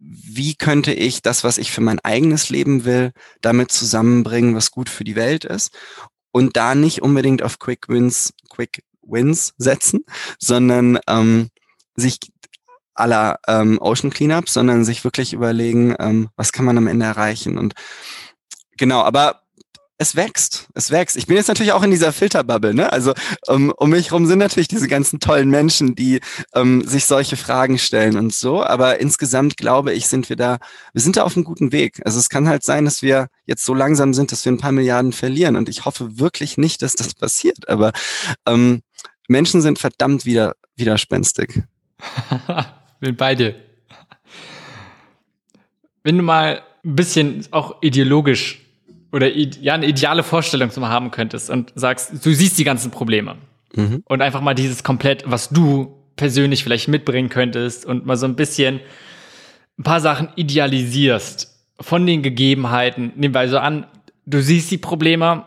wie könnte ich das, was ich für mein eigenes Leben will, damit zusammenbringen, was gut für die Welt ist und da nicht unbedingt auf Quick Wins, Quick Wins setzen, sondern ähm, sich aller ähm, Ocean Cleanup, sondern sich wirklich überlegen, ähm, was kann man am Ende erreichen und genau, aber es wächst, es wächst. Ich bin jetzt natürlich auch in dieser Filterbubble, ne? Also um, um mich rum sind natürlich diese ganzen tollen Menschen, die ähm, sich solche Fragen stellen und so. Aber insgesamt glaube ich, sind wir da, wir sind da auf einem guten Weg. Also es kann halt sein, dass wir jetzt so langsam sind, dass wir ein paar Milliarden verlieren. Und ich hoffe wirklich nicht, dass das passiert. Aber ähm, Menschen sind verdammt wieder widerspenstig. bin bei dir. Wenn du mal ein bisschen auch ideologisch oder ja, eine ideale Vorstellung zu haben könntest und sagst, du siehst die ganzen Probleme mhm. und einfach mal dieses komplett, was du persönlich vielleicht mitbringen könntest und mal so ein bisschen ein paar Sachen idealisierst von den Gegebenheiten. Nehmen wir also an, du siehst die Probleme,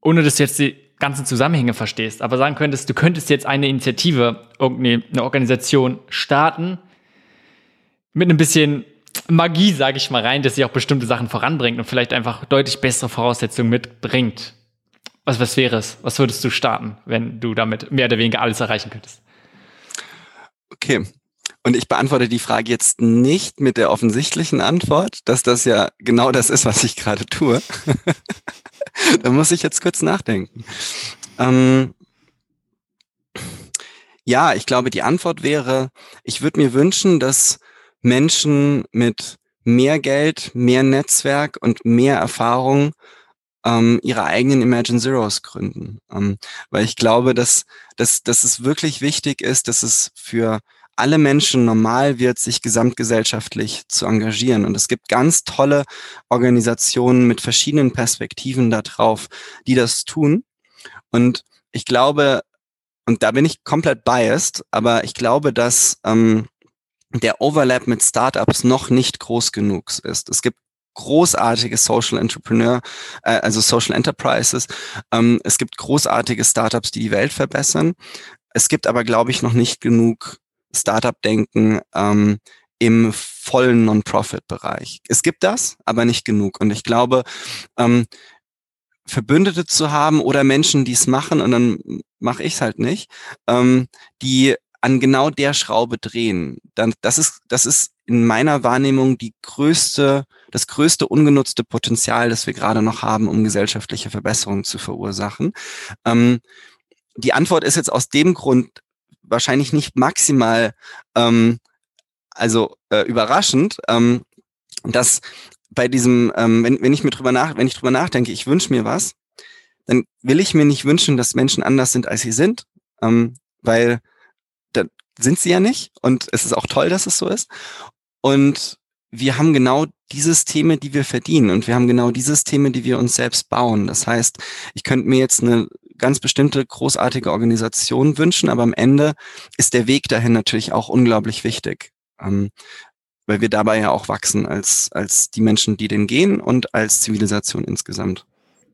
ohne dass du jetzt die ganzen Zusammenhänge verstehst, aber sagen könntest, du könntest jetzt eine Initiative, irgendeine Organisation starten mit einem bisschen Magie, sage ich mal, rein, dass sie auch bestimmte Sachen voranbringt und vielleicht einfach deutlich bessere Voraussetzungen mitbringt. Was, was wäre es? Was würdest du starten, wenn du damit mehr oder weniger alles erreichen könntest? Okay. Und ich beantworte die Frage jetzt nicht mit der offensichtlichen Antwort, dass das ja genau das ist, was ich gerade tue. da muss ich jetzt kurz nachdenken. Ähm ja, ich glaube, die Antwort wäre, ich würde mir wünschen, dass Menschen mit mehr Geld, mehr Netzwerk und mehr Erfahrung ähm, ihre eigenen Imagine Zeros gründen. Ähm, weil ich glaube, dass, dass, dass es wirklich wichtig ist, dass es für alle Menschen normal wird, sich gesamtgesellschaftlich zu engagieren. Und es gibt ganz tolle Organisationen mit verschiedenen Perspektiven darauf, die das tun. Und ich glaube, und da bin ich komplett biased, aber ich glaube, dass ähm, der Overlap mit Startups noch nicht groß genug ist. Es gibt großartige Social Entrepreneur, äh, also Social Enterprises. Ähm, es gibt großartige Startups, die die Welt verbessern. Es gibt aber, glaube ich, noch nicht genug Startup-Denken ähm, im vollen Non-Profit-Bereich. Es gibt das, aber nicht genug. Und ich glaube, ähm, Verbündete zu haben oder Menschen, die es machen, und dann mache ich es halt nicht, ähm, die an genau der Schraube drehen. Dann, das ist, das ist in meiner Wahrnehmung die größte, das größte ungenutzte Potenzial, das wir gerade noch haben, um gesellschaftliche Verbesserungen zu verursachen. Ähm, die Antwort ist jetzt aus dem Grund wahrscheinlich nicht maximal, ähm, also äh, überraschend, ähm, dass bei diesem, ähm, wenn, wenn ich mir drüber nach, wenn ich drüber nachdenke, ich wünsche mir was, dann will ich mir nicht wünschen, dass Menschen anders sind, als sie sind, ähm, weil sind sie ja nicht. Und es ist auch toll, dass es so ist. Und wir haben genau die Systeme, die wir verdienen. Und wir haben genau die Systeme, die wir uns selbst bauen. Das heißt, ich könnte mir jetzt eine ganz bestimmte großartige Organisation wünschen, aber am Ende ist der Weg dahin natürlich auch unglaublich wichtig. Ähm, weil wir dabei ja auch wachsen als, als die Menschen, die den gehen und als Zivilisation insgesamt.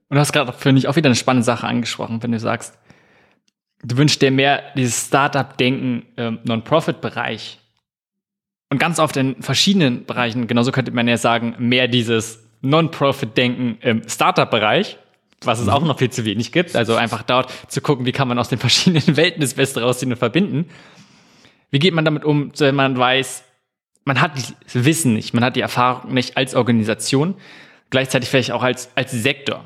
Und du hast gerade, finde ich, auch wieder eine spannende Sache angesprochen, wenn du sagst, du wünschst dir mehr dieses Startup-Denken im Non-Profit-Bereich. Und ganz oft in verschiedenen Bereichen, genauso könnte man ja sagen, mehr dieses Non-Profit-Denken im Startup-Bereich, was es mhm. auch noch viel zu wenig gibt. Also einfach dort zu gucken, wie kann man aus den verschiedenen Welten das Beste rausziehen und verbinden. Wie geht man damit um, wenn man weiß, man hat das Wissen nicht, man hat die Erfahrung nicht als Organisation, gleichzeitig vielleicht auch als, als Sektor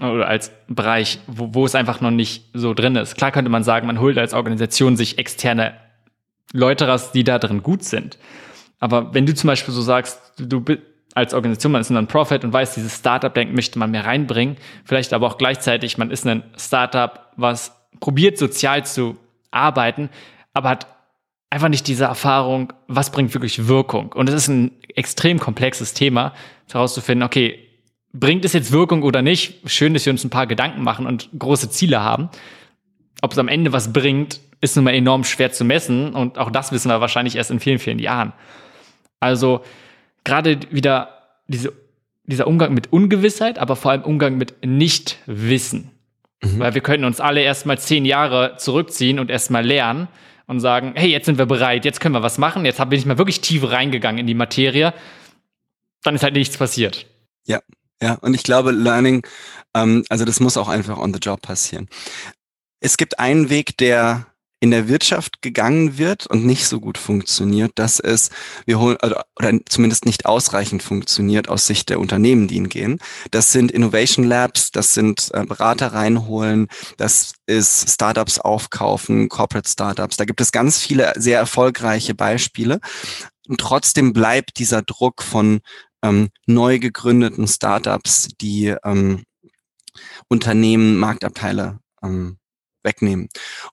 oder als Bereich, wo, wo es einfach noch nicht so drin ist. Klar könnte man sagen, man holt als Organisation sich externe Leute raus, die da drin gut sind. Aber wenn du zum Beispiel so sagst, du als Organisation, man ist ein Non-Profit und weiß, dieses Startup-Denken möchte man mehr reinbringen, vielleicht aber auch gleichzeitig, man ist ein Startup, was probiert sozial zu arbeiten, aber hat einfach nicht diese Erfahrung, was bringt wirklich Wirkung. Und es ist ein extrem komplexes Thema, herauszufinden, okay, bringt es jetzt Wirkung oder nicht? Schön, dass wir uns ein paar Gedanken machen und große Ziele haben. Ob es am Ende was bringt, ist nun mal enorm schwer zu messen und auch das wissen wir wahrscheinlich erst in vielen, vielen Jahren. Also gerade wieder diese, dieser Umgang mit Ungewissheit, aber vor allem Umgang mit Nichtwissen. Mhm. Weil wir könnten uns alle erstmal zehn Jahre zurückziehen und erstmal lernen und sagen, hey, jetzt sind wir bereit, jetzt können wir was machen, jetzt bin ich mal wirklich tief reingegangen in die Materie, dann ist halt nichts passiert. Ja, ja, und ich glaube, Learning, ähm, also das muss auch einfach on the job passieren. Es gibt einen Weg, der in der Wirtschaft gegangen wird und nicht so gut funktioniert, dass es, wir holen, oder, oder zumindest nicht ausreichend funktioniert aus Sicht der Unternehmen, die ihn gehen. Das sind Innovation Labs, das sind äh, Berater reinholen, das ist Startups aufkaufen, Corporate Startups. Da gibt es ganz viele sehr erfolgreiche Beispiele. Und trotzdem bleibt dieser Druck von ähm, neu gegründeten Startups, die ähm, Unternehmen, Marktabteile ähm, wegnehmen.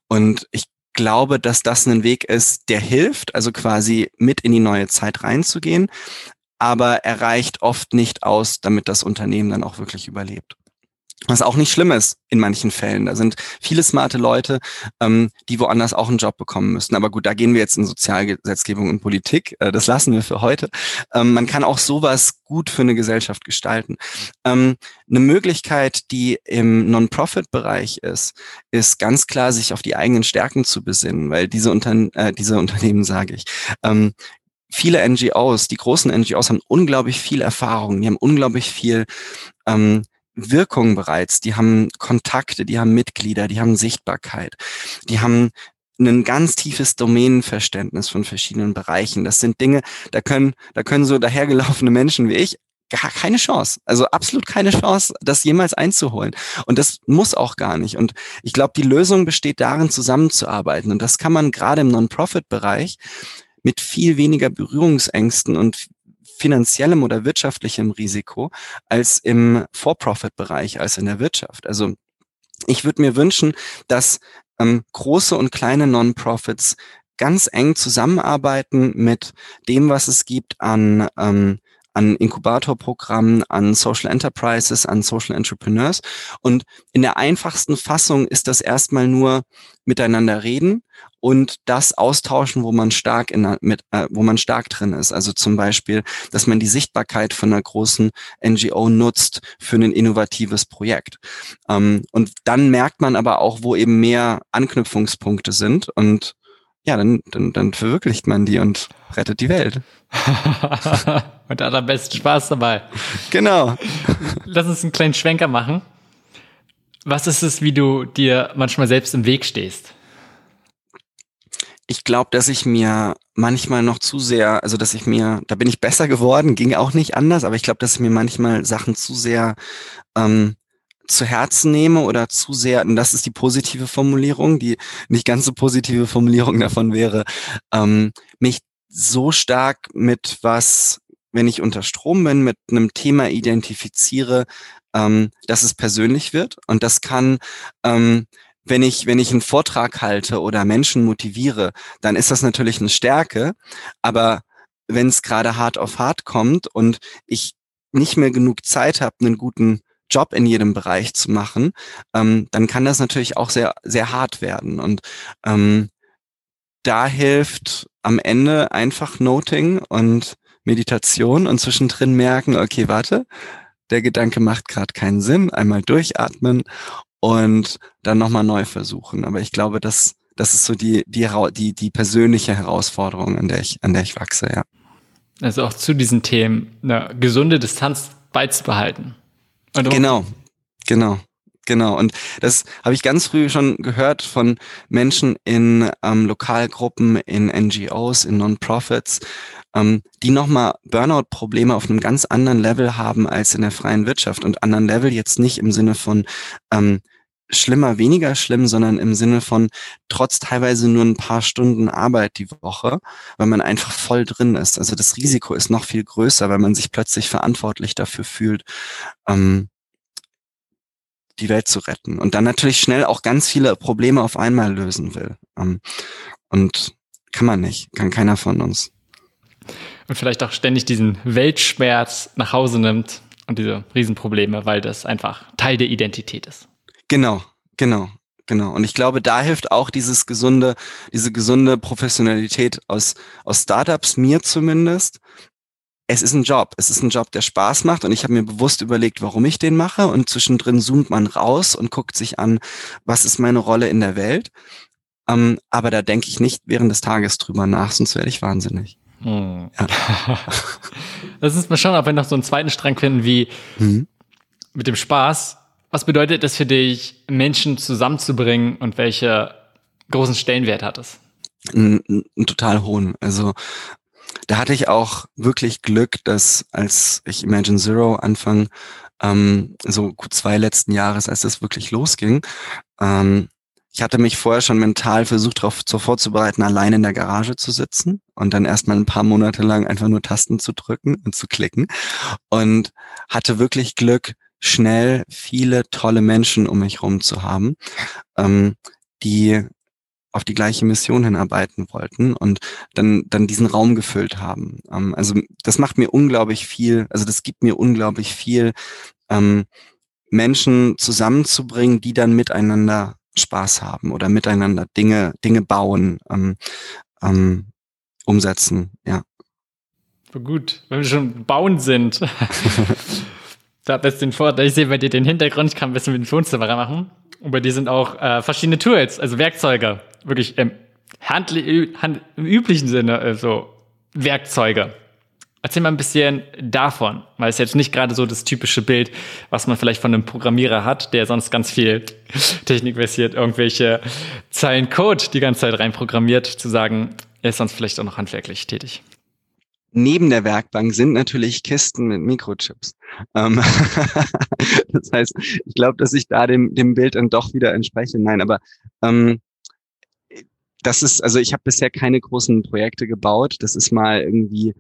Und ich glaube, dass das ein Weg ist, der hilft, also quasi mit in die neue Zeit reinzugehen, aber er reicht oft nicht aus, damit das Unternehmen dann auch wirklich überlebt. Was auch nicht schlimm ist in manchen Fällen. Da sind viele smarte Leute, ähm, die woanders auch einen Job bekommen müssen. Aber gut, da gehen wir jetzt in Sozialgesetzgebung und Politik. Äh, das lassen wir für heute. Ähm, man kann auch sowas gut für eine Gesellschaft gestalten. Ähm, eine Möglichkeit, die im Non-Profit-Bereich ist, ist ganz klar, sich auf die eigenen Stärken zu besinnen, weil diese, Unter äh, diese Unternehmen, sage ich, ähm, viele NGOs, die großen NGOs haben unglaublich viel Erfahrung, die haben unglaublich viel ähm, Wirkung bereits, die haben Kontakte, die haben Mitglieder, die haben Sichtbarkeit, die haben ein ganz tiefes Domänenverständnis von verschiedenen Bereichen. Das sind Dinge, da können, da können so dahergelaufene Menschen wie ich gar keine Chance. Also absolut keine Chance, das jemals einzuholen. Und das muss auch gar nicht. Und ich glaube, die Lösung besteht darin, zusammenzuarbeiten. Und das kann man gerade im Non-Profit-Bereich mit viel weniger Berührungsängsten und finanziellem oder wirtschaftlichem Risiko als im For-Profit-Bereich, als in der Wirtschaft. Also ich würde mir wünschen, dass ähm, große und kleine Non-Profits ganz eng zusammenarbeiten mit dem, was es gibt an ähm, an Inkubatorprogrammen, an Social Enterprises, an Social Entrepreneurs. Und in der einfachsten Fassung ist das erstmal nur miteinander reden und das austauschen, wo man stark in, mit, äh, wo man stark drin ist. Also zum Beispiel, dass man die Sichtbarkeit von einer großen NGO nutzt für ein innovatives Projekt. Ähm, und dann merkt man aber auch, wo eben mehr Anknüpfungspunkte sind und ja, dann, dann, dann verwirklicht man die und rettet die Welt. und hat am besten Spaß dabei. Genau. Lass uns einen kleinen Schwenker machen. Was ist es, wie du dir manchmal selbst im Weg stehst? Ich glaube, dass ich mir manchmal noch zu sehr, also dass ich mir, da bin ich besser geworden, ging auch nicht anders, aber ich glaube, dass ich mir manchmal Sachen zu sehr ähm, zu Herzen nehme oder zu sehr, und das ist die positive Formulierung, die nicht ganz so positive Formulierung davon wäre, ähm, mich so stark mit was, wenn ich unter Strom bin, mit einem Thema identifiziere, ähm, dass es persönlich wird. Und das kann, ähm, wenn ich, wenn ich einen Vortrag halte oder Menschen motiviere, dann ist das natürlich eine Stärke. Aber wenn es gerade hart auf hart kommt und ich nicht mehr genug Zeit habe, einen guten Job in jedem Bereich zu machen, ähm, dann kann das natürlich auch sehr, sehr hart werden. Und ähm, da hilft am Ende einfach Noting und Meditation und zwischendrin merken, okay, warte, der Gedanke macht gerade keinen Sinn, einmal durchatmen und dann nochmal neu versuchen. Aber ich glaube, das, das ist so die, die, die, die persönliche Herausforderung, an der ich, an der ich wachse, ja. Also auch zu diesen Themen eine gesunde Distanz beizubehalten. Genau, genau. Genau, und das habe ich ganz früh schon gehört von Menschen in ähm, Lokalgruppen, in NGOs, in Non-Profits, ähm, die nochmal Burnout-Probleme auf einem ganz anderen Level haben als in der freien Wirtschaft und anderen Level jetzt nicht im Sinne von ähm, schlimmer, weniger schlimm, sondern im Sinne von trotz teilweise nur ein paar Stunden Arbeit die Woche, weil man einfach voll drin ist. Also das Risiko ist noch viel größer, weil man sich plötzlich verantwortlich dafür fühlt, ähm, die Welt zu retten. Und dann natürlich schnell auch ganz viele Probleme auf einmal lösen will. Ähm, und kann man nicht, kann keiner von uns. Und vielleicht auch ständig diesen Weltschmerz nach Hause nimmt und diese Riesenprobleme, weil das einfach Teil der Identität ist. Genau, genau, genau. Und ich glaube, da hilft auch dieses gesunde, diese gesunde Professionalität aus, aus Startups, mir zumindest. Es ist ein Job. Es ist ein Job, der Spaß macht. Und ich habe mir bewusst überlegt, warum ich den mache. Und zwischendrin zoomt man raus und guckt sich an, was ist meine Rolle in der Welt. Ähm, aber da denke ich nicht während des Tages drüber nach, sonst werde ich wahnsinnig. Hm. Ja. das ist mal schon, ob wir noch so einen zweiten Strang finden wie mhm. mit dem Spaß was bedeutet es für dich, Menschen zusammenzubringen und welche großen Stellenwert hat es? Einen, einen total hohen. Also da hatte ich auch wirklich Glück, dass als ich Imagine Zero Anfang ähm, so gut zwei letzten Jahres, als das wirklich losging, ähm, ich hatte mich vorher schon mental versucht, darauf vorzubereiten, allein in der Garage zu sitzen und dann erstmal ein paar Monate lang einfach nur Tasten zu drücken und zu klicken und hatte wirklich Glück, schnell viele tolle Menschen um mich herum zu haben, ähm, die auf die gleiche Mission hinarbeiten wollten und dann, dann diesen Raum gefüllt haben. Ähm, also das macht mir unglaublich viel, also das gibt mir unglaublich viel, ähm, Menschen zusammenzubringen, die dann miteinander Spaß haben oder miteinander Dinge, Dinge bauen, ähm, ähm, umsetzen, ja. Gut, wenn wir schon bauen sind. Da habe jetzt den Vorteil, ich sehe bei dir den Hintergrund, ich kann ein bisschen mit dem Wohnzimmer machen. Und bei dir sind auch äh, verschiedene Tools, also Werkzeuge, wirklich im, handli hand, im üblichen Sinne, also Werkzeuge. Erzähl mal ein bisschen davon, weil es jetzt nicht gerade so das typische Bild, was man vielleicht von einem Programmierer hat, der sonst ganz viel technikversiert irgendwelche Zeilen Code die ganze Zeit reinprogrammiert, zu sagen, er ist sonst vielleicht auch noch handwerklich tätig neben der Werkbank sind natürlich Kisten mit Mikrochips. Ähm das heißt, ich glaube, dass ich da dem, dem Bild dann doch wieder entspreche. Nein, aber ähm, das ist, also ich habe bisher keine großen Projekte gebaut. Das ist mal irgendwie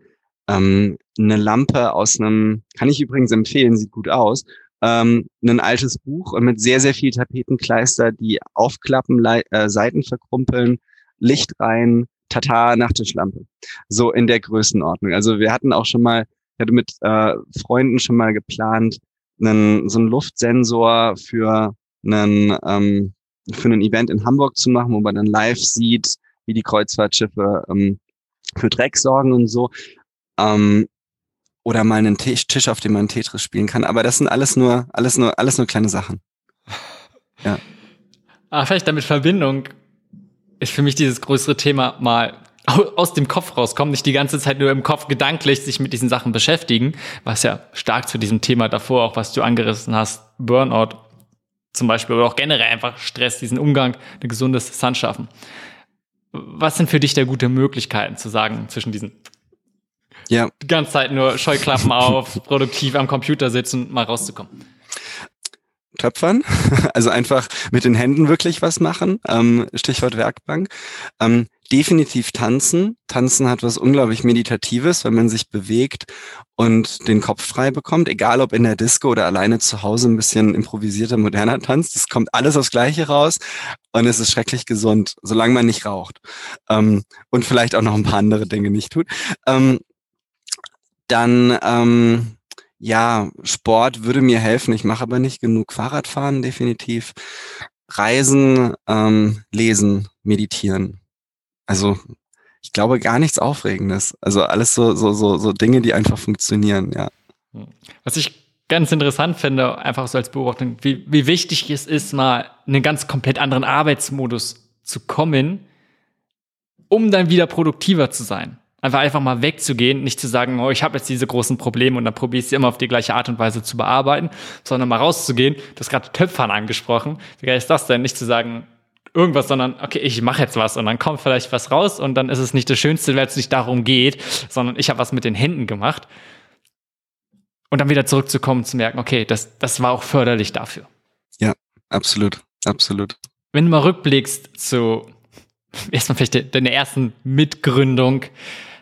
ähm, eine Lampe aus einem, kann ich übrigens empfehlen, sieht gut aus, ähm, ein altes Buch mit sehr, sehr viel Tapetenkleister, die aufklappen, äh, Seiten verkrumpeln, Licht rein, Tata Nachttischlampe. So in der Größenordnung. Also wir hatten auch schon mal, ich hatte mit äh, Freunden schon mal geplant, einen, so einen Luftsensor für einen, ähm, für ein Event in Hamburg zu machen, wo man dann live sieht, wie die Kreuzfahrtschiffe ähm, für Dreck sorgen und so. Ähm, oder mal einen Tisch, Tisch, auf dem man Tetris spielen kann. Aber das sind alles nur, alles nur, alles nur kleine Sachen. Ja. Ah, vielleicht damit Verbindung ist für mich dieses größere Thema mal aus dem Kopf rauskommen, nicht die ganze Zeit nur im Kopf gedanklich sich mit diesen Sachen beschäftigen, was ja stark zu diesem Thema davor, auch was du angerissen hast, Burnout zum Beispiel oder auch generell einfach Stress, diesen Umgang, ein gesundes Distanz schaffen. Was sind für dich da gute Möglichkeiten zu sagen zwischen diesen ja. die ganze Zeit nur Scheuklappen auf, produktiv am Computer sitzen, mal rauszukommen? Töpfern, also einfach mit den Händen wirklich was machen, ähm, Stichwort Werkbank. Ähm, definitiv tanzen. Tanzen hat was unglaublich Meditatives, wenn man sich bewegt und den Kopf frei bekommt, egal ob in der Disco oder alleine zu Hause ein bisschen improvisierter, moderner Tanz. Das kommt alles aufs Gleiche raus und es ist schrecklich gesund, solange man nicht raucht ähm, und vielleicht auch noch ein paar andere Dinge nicht tut. Ähm, dann ähm, ja, Sport würde mir helfen. Ich mache aber nicht genug Fahrradfahren, definitiv. Reisen, ähm, lesen, meditieren. Also ich glaube gar nichts Aufregendes. Also alles so, so, so, so Dinge, die einfach funktionieren, ja. Was ich ganz interessant finde, einfach so als Beobachtung, wie, wie wichtig es ist, mal in einen ganz komplett anderen Arbeitsmodus zu kommen, um dann wieder produktiver zu sein. Einfach einfach mal wegzugehen, nicht zu sagen, oh, ich habe jetzt diese großen Probleme und dann probiere ich sie immer auf die gleiche Art und Weise zu bearbeiten, sondern mal rauszugehen. Du hast gerade Töpfern angesprochen. Wie geil ist das denn? Nicht zu sagen, irgendwas, sondern okay, ich mache jetzt was und dann kommt vielleicht was raus und dann ist es nicht das Schönste, weil es nicht darum geht, sondern ich habe was mit den Händen gemacht. Und dann wieder zurückzukommen, zu merken, okay, das, das war auch förderlich dafür. Ja, absolut. absolut. Wenn du mal rückblickst zu erstmal vielleicht deine ersten Mitgründung,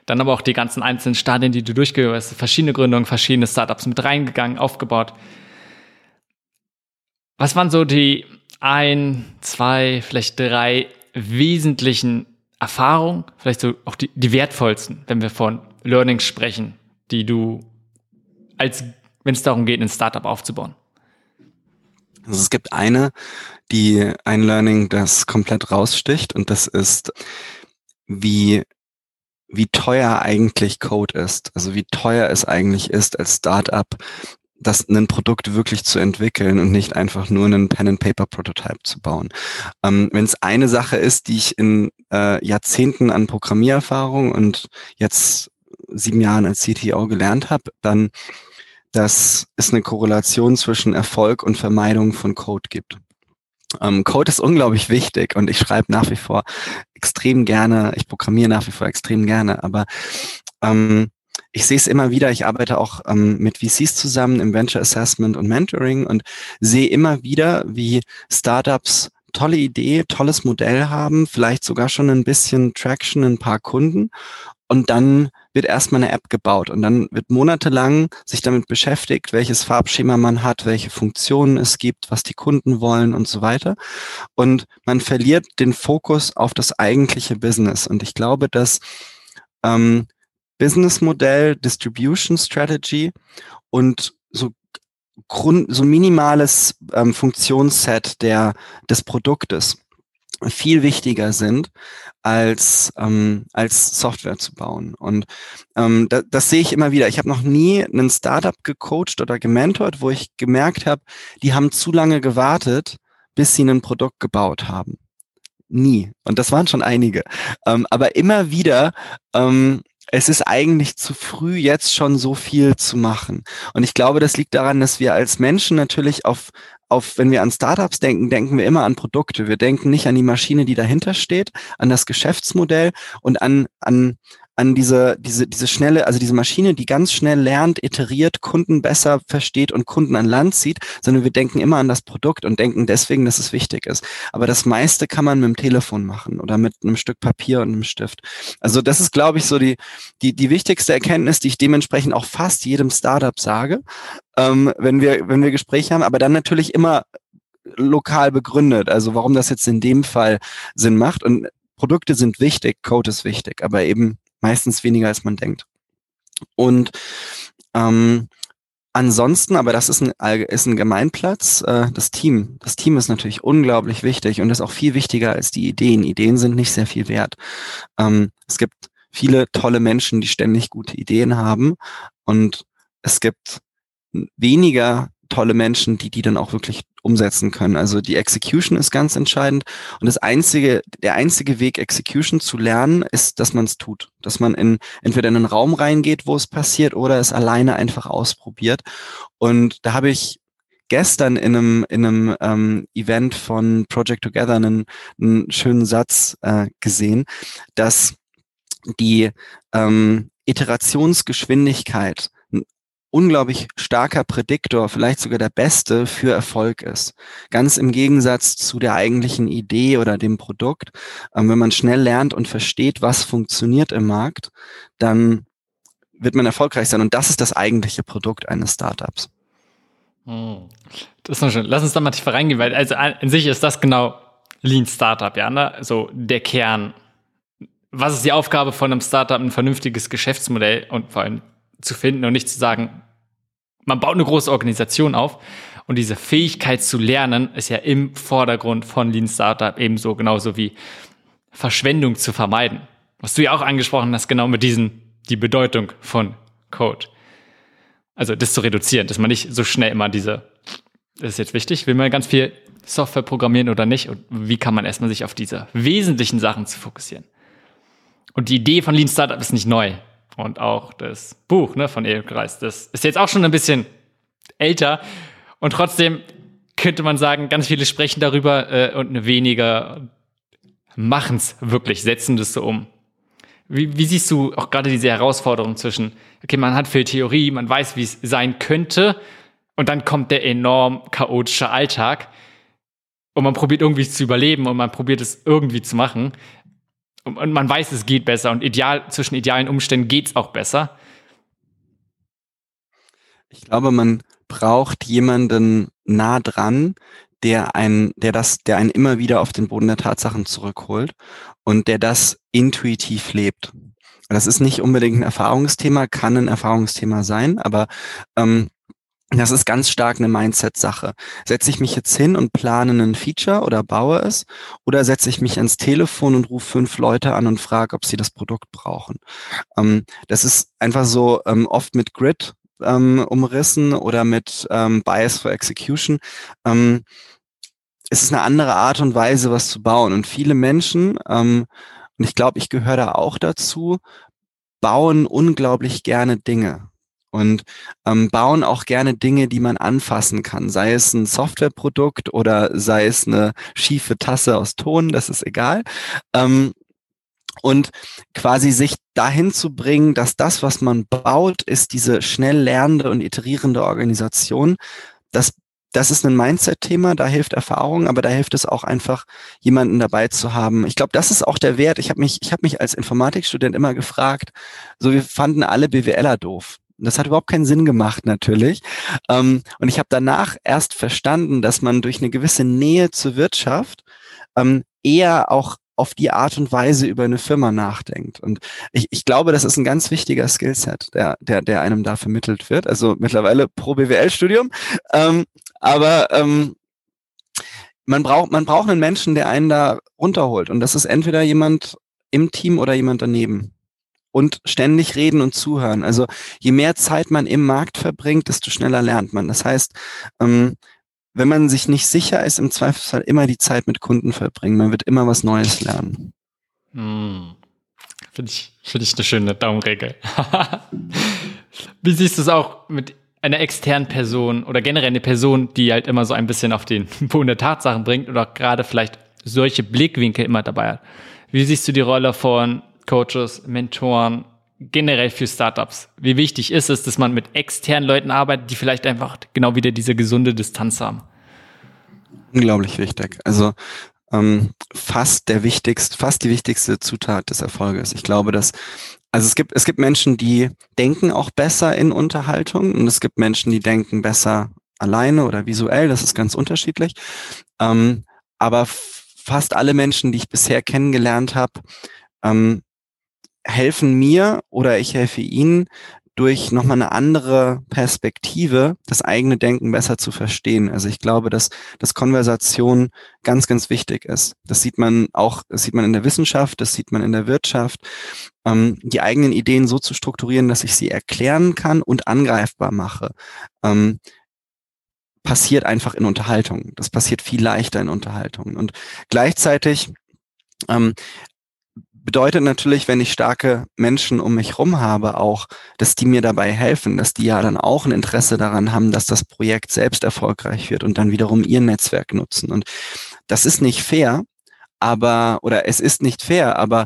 dann aber auch die ganzen einzelnen Stadien, die du durchgeführt hast, verschiedene Gründungen, verschiedene Startups mit reingegangen, aufgebaut. Was waren so die ein, zwei, vielleicht drei wesentlichen Erfahrungen, vielleicht so auch die, die wertvollsten, wenn wir von Learnings sprechen, die du als, wenn es darum geht, ein Startup aufzubauen? Also es gibt eine, die ein Learning, das komplett raussticht und das ist, wie wie teuer eigentlich Code ist, also wie teuer es eigentlich ist als Startup, das ein Produkt wirklich zu entwickeln und nicht einfach nur einen Pen-and-Paper-Prototype zu bauen. Ähm, Wenn es eine Sache ist, die ich in äh, Jahrzehnten an Programmiererfahrung und jetzt sieben Jahren als CTO gelernt habe, dann, dass es eine Korrelation zwischen Erfolg und Vermeidung von Code gibt. Ähm, Code ist unglaublich wichtig und ich schreibe nach wie vor extrem gerne, ich programmiere nach wie vor extrem gerne, aber ähm, ich sehe es immer wieder, ich arbeite auch ähm, mit VCs zusammen im Venture Assessment und Mentoring und sehe immer wieder, wie Startups tolle Idee, tolles Modell haben, vielleicht sogar schon ein bisschen Traction, ein paar Kunden und dann wird erstmal eine App gebaut und dann wird monatelang sich damit beschäftigt, welches Farbschema man hat, welche Funktionen es gibt, was die Kunden wollen und so weiter. Und man verliert den Fokus auf das eigentliche Business. Und ich glaube, dass ähm, Businessmodell, Distribution Strategy und so Grund, so minimales ähm, Funktionsset der, des Produktes viel wichtiger sind als ähm, als Software zu bauen und ähm, da, das sehe ich immer wieder. Ich habe noch nie einen Startup gecoacht oder gementort, wo ich gemerkt habe, die haben zu lange gewartet, bis sie ein Produkt gebaut haben. Nie. Und das waren schon einige. Ähm, aber immer wieder ähm, es ist eigentlich zu früh, jetzt schon so viel zu machen. Und ich glaube, das liegt daran, dass wir als Menschen natürlich auf, auf, wenn wir an Startups denken, denken wir immer an Produkte. Wir denken nicht an die Maschine, die dahinter steht, an das Geschäftsmodell und an, an, an diese, diese, diese schnelle, also diese Maschine, die ganz schnell lernt, iteriert, Kunden besser versteht und Kunden an Land zieht, sondern wir denken immer an das Produkt und denken deswegen, dass es wichtig ist. Aber das meiste kann man mit dem Telefon machen oder mit einem Stück Papier und einem Stift. Also das ist, glaube ich, so die, die, die wichtigste Erkenntnis, die ich dementsprechend auch fast jedem Startup sage, ähm, wenn wir, wenn wir Gespräche haben, aber dann natürlich immer lokal begründet, also warum das jetzt in dem Fall Sinn macht. Und Produkte sind wichtig, Code ist wichtig, aber eben meistens weniger, als man denkt. Und ähm, ansonsten, aber das ist ein, ist ein Gemeinplatz, äh, das Team. Das Team ist natürlich unglaublich wichtig und ist auch viel wichtiger als die Ideen. Ideen sind nicht sehr viel wert. Ähm, es gibt viele tolle Menschen, die ständig gute Ideen haben und es gibt weniger tolle Menschen, die die dann auch wirklich umsetzen können. Also die Execution ist ganz entscheidend. Und das einzige, der einzige Weg, Execution zu lernen, ist, dass man es tut. Dass man in, entweder in einen Raum reingeht, wo es passiert, oder es alleine einfach ausprobiert. Und da habe ich gestern in einem, in einem ähm, Event von Project Together einen, einen schönen Satz äh, gesehen, dass die ähm, Iterationsgeschwindigkeit unglaublich starker Prädiktor, vielleicht sogar der beste für Erfolg ist. Ganz im Gegensatz zu der eigentlichen Idee oder dem Produkt. Ähm, wenn man schnell lernt und versteht, was funktioniert im Markt, dann wird man erfolgreich sein. Und das ist das eigentliche Produkt eines Startups. Hm. Das ist noch schön. Lass uns da mal tiefer reingehen, weil also an sich ist das genau Lean Startup, ja, ne? So der Kern. Was ist die Aufgabe von einem Startup, ein vernünftiges Geschäftsmodell und vor allem zu finden und nicht zu sagen, man baut eine große Organisation auf und diese Fähigkeit zu lernen ist ja im Vordergrund von Lean Startup ebenso, genauso wie Verschwendung zu vermeiden. Was du ja auch angesprochen hast, genau mit diesen, die Bedeutung von Code. Also das zu reduzieren, dass man nicht so schnell immer diese, das ist jetzt wichtig, will man ganz viel Software programmieren oder nicht und wie kann man erstmal sich auf diese wesentlichen Sachen zu fokussieren. Und die Idee von Lean Startup ist nicht neu. Und auch das Buch ne, von Eric Reis, das ist jetzt auch schon ein bisschen älter. Und trotzdem könnte man sagen, ganz viele sprechen darüber äh, und weniger machen es wirklich, setzen das so um. Wie, wie siehst du auch gerade diese Herausforderung zwischen, okay, man hat viel Theorie, man weiß, wie es sein könnte, und dann kommt der enorm chaotische Alltag. und man probiert irgendwie zu überleben und man probiert es irgendwie zu machen. Und, man weiß, es geht besser und ideal, zwischen idealen Umständen geht es auch besser. Ich glaube, man braucht jemanden nah dran, der einen, der das, der einen immer wieder auf den Boden der Tatsachen zurückholt und der das intuitiv lebt. Das ist nicht unbedingt ein Erfahrungsthema, kann ein Erfahrungsthema sein, aber ähm, das ist ganz stark eine Mindset-Sache. Setze ich mich jetzt hin und plane einen Feature oder baue es oder setze ich mich ans Telefon und rufe fünf Leute an und frage, ob sie das Produkt brauchen. Ähm, das ist einfach so ähm, oft mit Grid ähm, umrissen oder mit ähm, Bias for Execution. Ähm, es ist eine andere Art und Weise, was zu bauen. Und viele Menschen, ähm, und ich glaube, ich gehöre da auch dazu, bauen unglaublich gerne Dinge und ähm, bauen auch gerne Dinge, die man anfassen kann. Sei es ein Softwareprodukt oder sei es eine schiefe Tasse aus Ton, das ist egal. Ähm, und quasi sich dahin zu bringen, dass das, was man baut, ist diese schnell lernende und iterierende Organisation. Das, das ist ein Mindset-Thema, da hilft Erfahrung, aber da hilft es auch einfach, jemanden dabei zu haben. Ich glaube, das ist auch der Wert. Ich habe mich, ich mich als Informatikstudent immer gefragt, so wir fanden alle BWLer doof. Das hat überhaupt keinen Sinn gemacht, natürlich. Ähm, und ich habe danach erst verstanden, dass man durch eine gewisse Nähe zur Wirtschaft ähm, eher auch auf die Art und Weise über eine Firma nachdenkt. Und ich, ich glaube, das ist ein ganz wichtiger Skillset, der, der, der einem da vermittelt wird. Also mittlerweile pro BWL-Studium. Ähm, aber ähm, man braucht, man braucht einen Menschen, der einen da runterholt. Und das ist entweder jemand im Team oder jemand daneben. Und ständig reden und zuhören. Also je mehr Zeit man im Markt verbringt, desto schneller lernt man. Das heißt, ähm, wenn man sich nicht sicher ist, im Zweifelsfall immer die Zeit mit Kunden verbringen. Man wird immer was Neues lernen. Hm. Finde ich, finde ich eine schöne Daumenregel. Wie siehst du es auch mit einer externen Person oder generell eine Person, die halt immer so ein bisschen auf den Boden der Tatsachen bringt oder gerade vielleicht solche Blickwinkel immer dabei hat? Wie siehst du die Rolle von Coaches, Mentoren, generell für Startups? Wie wichtig ist es, dass man mit externen Leuten arbeitet, die vielleicht einfach genau wieder diese gesunde Distanz haben? Unglaublich wichtig. Also ähm, fast der wichtigste, fast die wichtigste Zutat des Erfolges. Ich glaube, dass also es gibt es gibt Menschen, die denken auch besser in Unterhaltung und es gibt Menschen, die denken besser alleine oder visuell. Das ist ganz unterschiedlich. Ähm, aber fast alle Menschen, die ich bisher kennengelernt habe, ähm, helfen mir oder ich helfe ihnen durch nochmal eine andere Perspektive das eigene Denken besser zu verstehen. Also ich glaube, dass, dass Konversation ganz, ganz wichtig ist. Das sieht man auch, das sieht man in der Wissenschaft, das sieht man in der Wirtschaft. Ähm, die eigenen Ideen so zu strukturieren, dass ich sie erklären kann und angreifbar mache. Ähm, passiert einfach in Unterhaltung. Das passiert viel leichter in Unterhaltungen. Und gleichzeitig ähm, bedeutet natürlich, wenn ich starke Menschen um mich rum habe, auch, dass die mir dabei helfen, dass die ja dann auch ein Interesse daran haben, dass das Projekt selbst erfolgreich wird und dann wiederum ihr Netzwerk nutzen. Und das ist nicht fair, aber, oder es ist nicht fair, aber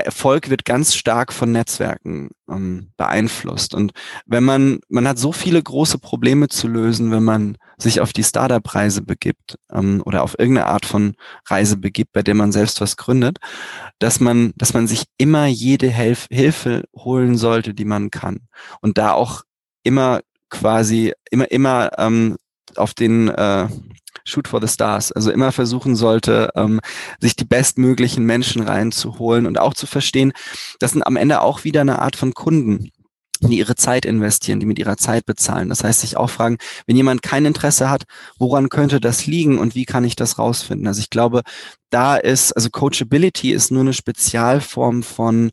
Erfolg wird ganz stark von Netzwerken ähm, beeinflusst. Und wenn man, man hat so viele große Probleme zu lösen, wenn man sich auf die Startup-Reise begibt ähm, oder auf irgendeine Art von Reise begibt, bei der man selbst was gründet, dass man, dass man sich immer jede Helf Hilfe holen sollte, die man kann. Und da auch immer quasi, immer, immer ähm, auf den äh, Shoot for the Stars. Also immer versuchen sollte, ähm, sich die bestmöglichen Menschen reinzuholen und auch zu verstehen, das sind am Ende auch wieder eine Art von Kunden die ihre Zeit investieren, die mit ihrer Zeit bezahlen. Das heißt, sich auch fragen, wenn jemand kein Interesse hat, woran könnte das liegen und wie kann ich das rausfinden? Also ich glaube, da ist, also Coachability ist nur eine Spezialform von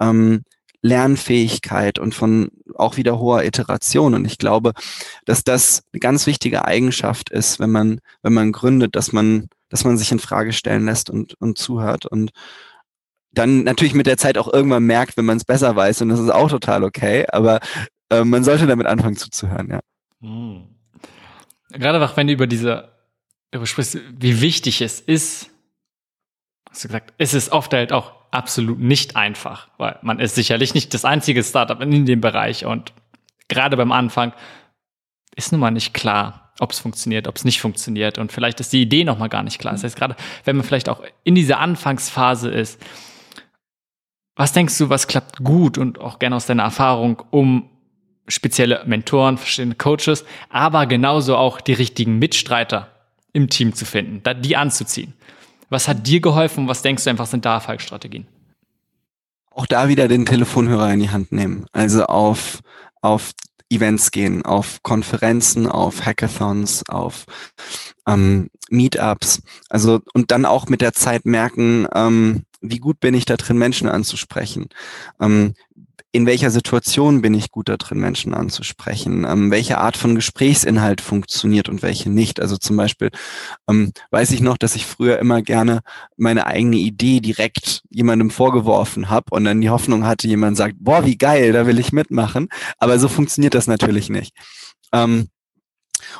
ähm, Lernfähigkeit und von auch wieder hoher Iteration. Und ich glaube, dass das eine ganz wichtige Eigenschaft ist, wenn man, wenn man gründet, dass man, dass man sich in Frage stellen lässt und, und zuhört und dann natürlich mit der Zeit auch irgendwann merkt, wenn man es besser weiß und das ist auch total okay, aber äh, man sollte damit anfangen zuzuhören, ja. Hm. Gerade auch wenn du über diese, über sprichst, wie wichtig es ist, hast du gesagt, ist es oft halt auch absolut nicht einfach, weil man ist sicherlich nicht das einzige Startup in dem Bereich und gerade beim Anfang ist nun mal nicht klar, ob es funktioniert, ob es nicht funktioniert und vielleicht ist die Idee noch mal gar nicht klar. Das heißt, gerade wenn man vielleicht auch in dieser Anfangsphase ist, was denkst du, was klappt gut und auch gerne aus deiner Erfahrung, um spezielle Mentoren, verschiedene Coaches, aber genauso auch die richtigen Mitstreiter im Team zu finden, die anzuziehen? Was hat dir geholfen? Was denkst du einfach sind da Erfolgsstrategien? Auch da wieder den Telefonhörer in die Hand nehmen. Also auf, auf Events gehen, auf Konferenzen, auf Hackathons, auf ähm, Meetups. Also und dann auch mit der Zeit merken, ähm, wie gut bin ich da drin, Menschen anzusprechen? Ähm, in welcher Situation bin ich gut da drin, Menschen anzusprechen? Ähm, welche Art von Gesprächsinhalt funktioniert und welche nicht? Also zum Beispiel ähm, weiß ich noch, dass ich früher immer gerne meine eigene Idee direkt jemandem vorgeworfen habe und dann die Hoffnung hatte, jemand sagt, boah, wie geil, da will ich mitmachen. Aber so funktioniert das natürlich nicht. Ähm,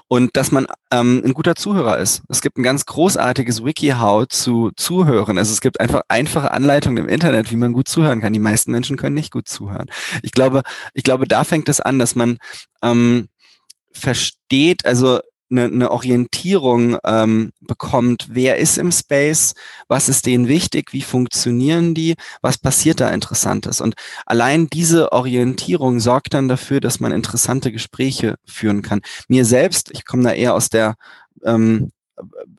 und dass man ähm, ein guter Zuhörer ist. Es gibt ein ganz großartiges WikiHow zu Zuhören. Also es gibt einfach einfache Anleitungen im Internet, wie man gut zuhören kann. Die meisten Menschen können nicht gut zuhören. Ich glaube, ich glaube, da fängt es an, dass man ähm, versteht, also eine, eine Orientierung ähm, bekommt, wer ist im Space, was ist denen wichtig, wie funktionieren die, was passiert da Interessantes. Und allein diese Orientierung sorgt dann dafür, dass man interessante Gespräche führen kann. Mir selbst, ich komme da eher aus der ähm,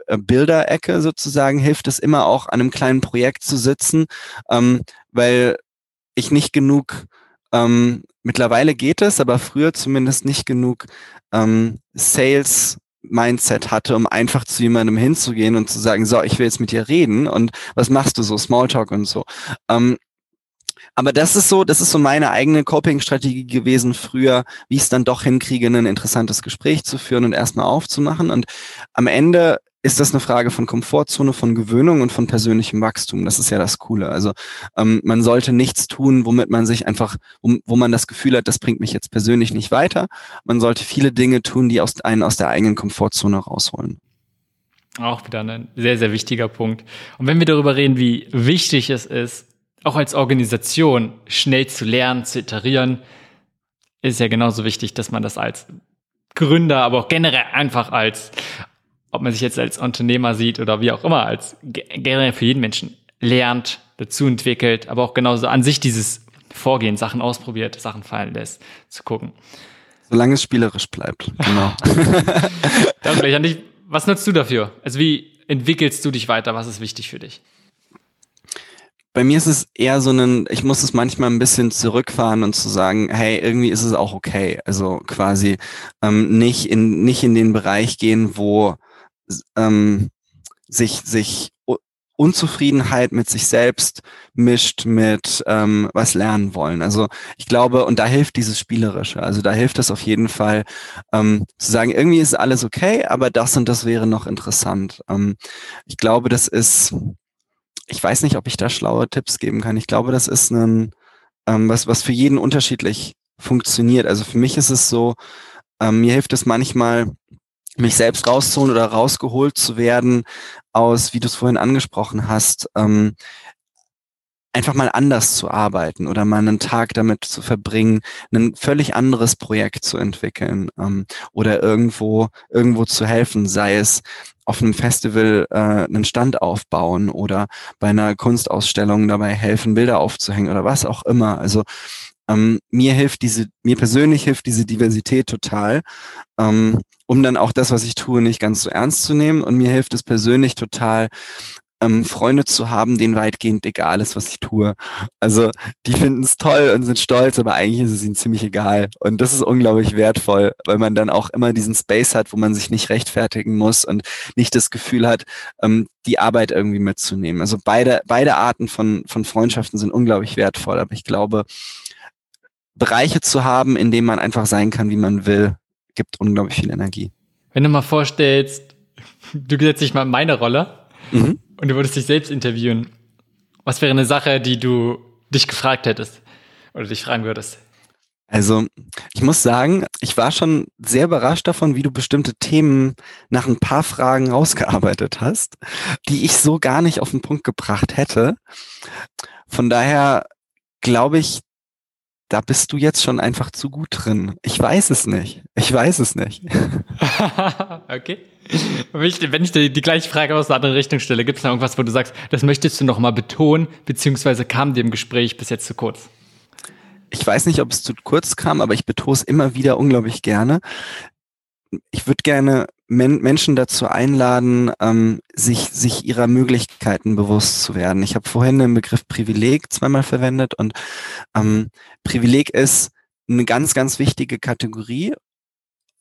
Bilderecke sozusagen, hilft es immer auch an einem kleinen Projekt zu sitzen, ähm, weil ich nicht genug ähm, mittlerweile geht es, aber früher zumindest nicht genug ähm, Sales Mindset hatte, um einfach zu jemandem hinzugehen und zu sagen, so, ich will jetzt mit dir reden und was machst du so, Smalltalk und so. Ähm, aber das ist so, das ist so meine eigene Coping-Strategie gewesen früher, wie ich es dann doch hinkriege, ein interessantes Gespräch zu führen und erstmal aufzumachen. Und am Ende ist das eine Frage von Komfortzone, von Gewöhnung und von persönlichem Wachstum. Das ist ja das Coole. Also ähm, man sollte nichts tun, womit man sich einfach, wo, wo man das Gefühl hat, das bringt mich jetzt persönlich nicht weiter. Man sollte viele Dinge tun, die aus, einen aus der eigenen Komfortzone rausholen. Auch wieder ein sehr, sehr wichtiger Punkt. Und wenn wir darüber reden, wie wichtig es ist, auch als Organisation schnell zu lernen, zu iterieren, ist ja genauso wichtig, dass man das als Gründer, aber auch generell einfach als ob man sich jetzt als Unternehmer sieht oder wie auch immer, als generell für jeden Menschen lernt, dazu entwickelt, aber auch genauso an sich dieses Vorgehen, Sachen ausprobiert, Sachen fallen lässt, zu gucken. Solange es spielerisch bleibt, genau. Dann gleich an dich. Was nutzt du dafür? Also wie entwickelst du dich weiter? Was ist wichtig für dich? Bei mir ist es eher so ein, ich muss es manchmal ein bisschen zurückfahren und zu sagen, hey, irgendwie ist es auch okay. Also quasi ähm, nicht in nicht in den Bereich gehen, wo ähm, sich, sich Unzufriedenheit mit sich selbst mischt mit ähm, was lernen wollen. Also ich glaube, und da hilft dieses Spielerische. Also da hilft es auf jeden Fall ähm, zu sagen, irgendwie ist alles okay, aber das und das wäre noch interessant. Ähm, ich glaube, das ist, ich weiß nicht, ob ich da schlaue Tipps geben kann. Ich glaube, das ist ein, ähm, was, was für jeden unterschiedlich funktioniert. Also für mich ist es so, ähm, mir hilft es manchmal, mich selbst rauszuholen oder rausgeholt zu werden aus, wie du es vorhin angesprochen hast, ähm, einfach mal anders zu arbeiten oder mal einen Tag damit zu verbringen, ein völlig anderes Projekt zu entwickeln ähm, oder irgendwo irgendwo zu helfen, sei es auf einem Festival äh, einen Stand aufbauen oder bei einer Kunstausstellung dabei helfen, Bilder aufzuhängen oder was auch immer. Also ähm, mir hilft diese, mir persönlich hilft diese Diversität total, ähm, um dann auch das, was ich tue, nicht ganz so ernst zu nehmen. Und mir hilft es persönlich total, ähm, Freunde zu haben, denen weitgehend egal ist, was ich tue. Also die finden es toll und sind stolz, aber eigentlich ist es ihnen ziemlich egal. Und das ist unglaublich wertvoll, weil man dann auch immer diesen Space hat, wo man sich nicht rechtfertigen muss und nicht das Gefühl hat, ähm, die Arbeit irgendwie mitzunehmen. Also beide, beide Arten von, von Freundschaften sind unglaublich wertvoll, aber ich glaube, Bereiche zu haben, in denen man einfach sein kann, wie man will, gibt unglaublich viel Energie. Wenn du mal vorstellst, du setzt dich mal in meine Rolle mhm. und du würdest dich selbst interviewen, was wäre eine Sache, die du dich gefragt hättest oder dich fragen würdest? Also, ich muss sagen, ich war schon sehr überrascht davon, wie du bestimmte Themen nach ein paar Fragen rausgearbeitet hast, die ich so gar nicht auf den Punkt gebracht hätte. Von daher glaube ich, da bist du jetzt schon einfach zu gut drin. Ich weiß es nicht. Ich weiß es nicht. okay. Wenn ich dir die gleiche Frage aus einer anderen Richtung stelle, gibt es da irgendwas, wo du sagst, das möchtest du noch mal betonen, beziehungsweise kam dir im Gespräch bis jetzt zu kurz? Ich weiß nicht, ob es zu kurz kam, aber ich betone es immer wieder unglaublich gerne. Ich würde gerne Men Menschen dazu einladen, ähm, sich, sich ihrer Möglichkeiten bewusst zu werden. Ich habe vorhin den Begriff Privileg zweimal verwendet und ähm, Privileg ist eine ganz, ganz wichtige Kategorie,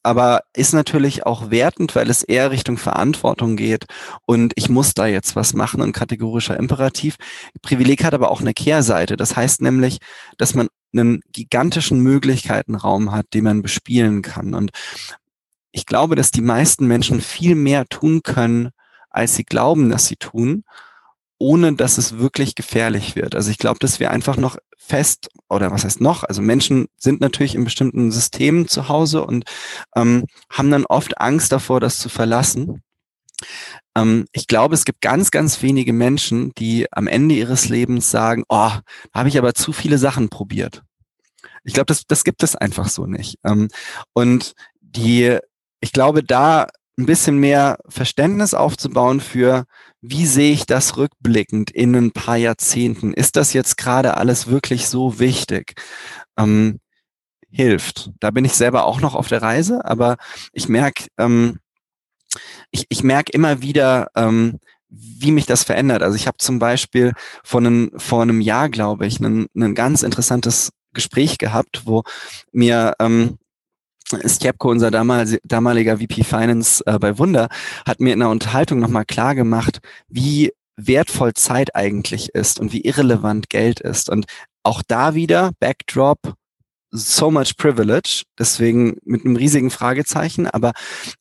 aber ist natürlich auch wertend, weil es eher Richtung Verantwortung geht und ich muss da jetzt was machen, ein kategorischer Imperativ. Privileg hat aber auch eine Kehrseite. Das heißt nämlich, dass man einen gigantischen Möglichkeitenraum hat, den man bespielen kann. Und ich glaube, dass die meisten Menschen viel mehr tun können, als sie glauben, dass sie tun, ohne dass es wirklich gefährlich wird. Also ich glaube, dass wir einfach noch fest, oder was heißt noch, also Menschen sind natürlich in bestimmten Systemen zu Hause und ähm, haben dann oft Angst davor, das zu verlassen. Ähm, ich glaube, es gibt ganz, ganz wenige Menschen, die am Ende ihres Lebens sagen, oh, da habe ich aber zu viele Sachen probiert. Ich glaube, das, das gibt es einfach so nicht. Ähm, und die ich glaube, da ein bisschen mehr Verständnis aufzubauen für, wie sehe ich das rückblickend in ein paar Jahrzehnten? Ist das jetzt gerade alles wirklich so wichtig? Ähm, hilft. Da bin ich selber auch noch auf der Reise, aber ich merke, ähm, ich, ich merke immer wieder, ähm, wie mich das verändert. Also ich habe zum Beispiel vor einem, vor einem Jahr, glaube ich, ein, ganz interessantes Gespräch gehabt, wo mir ähm, Stjepko, unser damaliger VP Finance äh, bei Wunder, hat mir in der Unterhaltung nochmal klar gemacht, wie wertvoll Zeit eigentlich ist und wie irrelevant Geld ist. Und auch da wieder, Backdrop, so much privilege, deswegen mit einem riesigen Fragezeichen, aber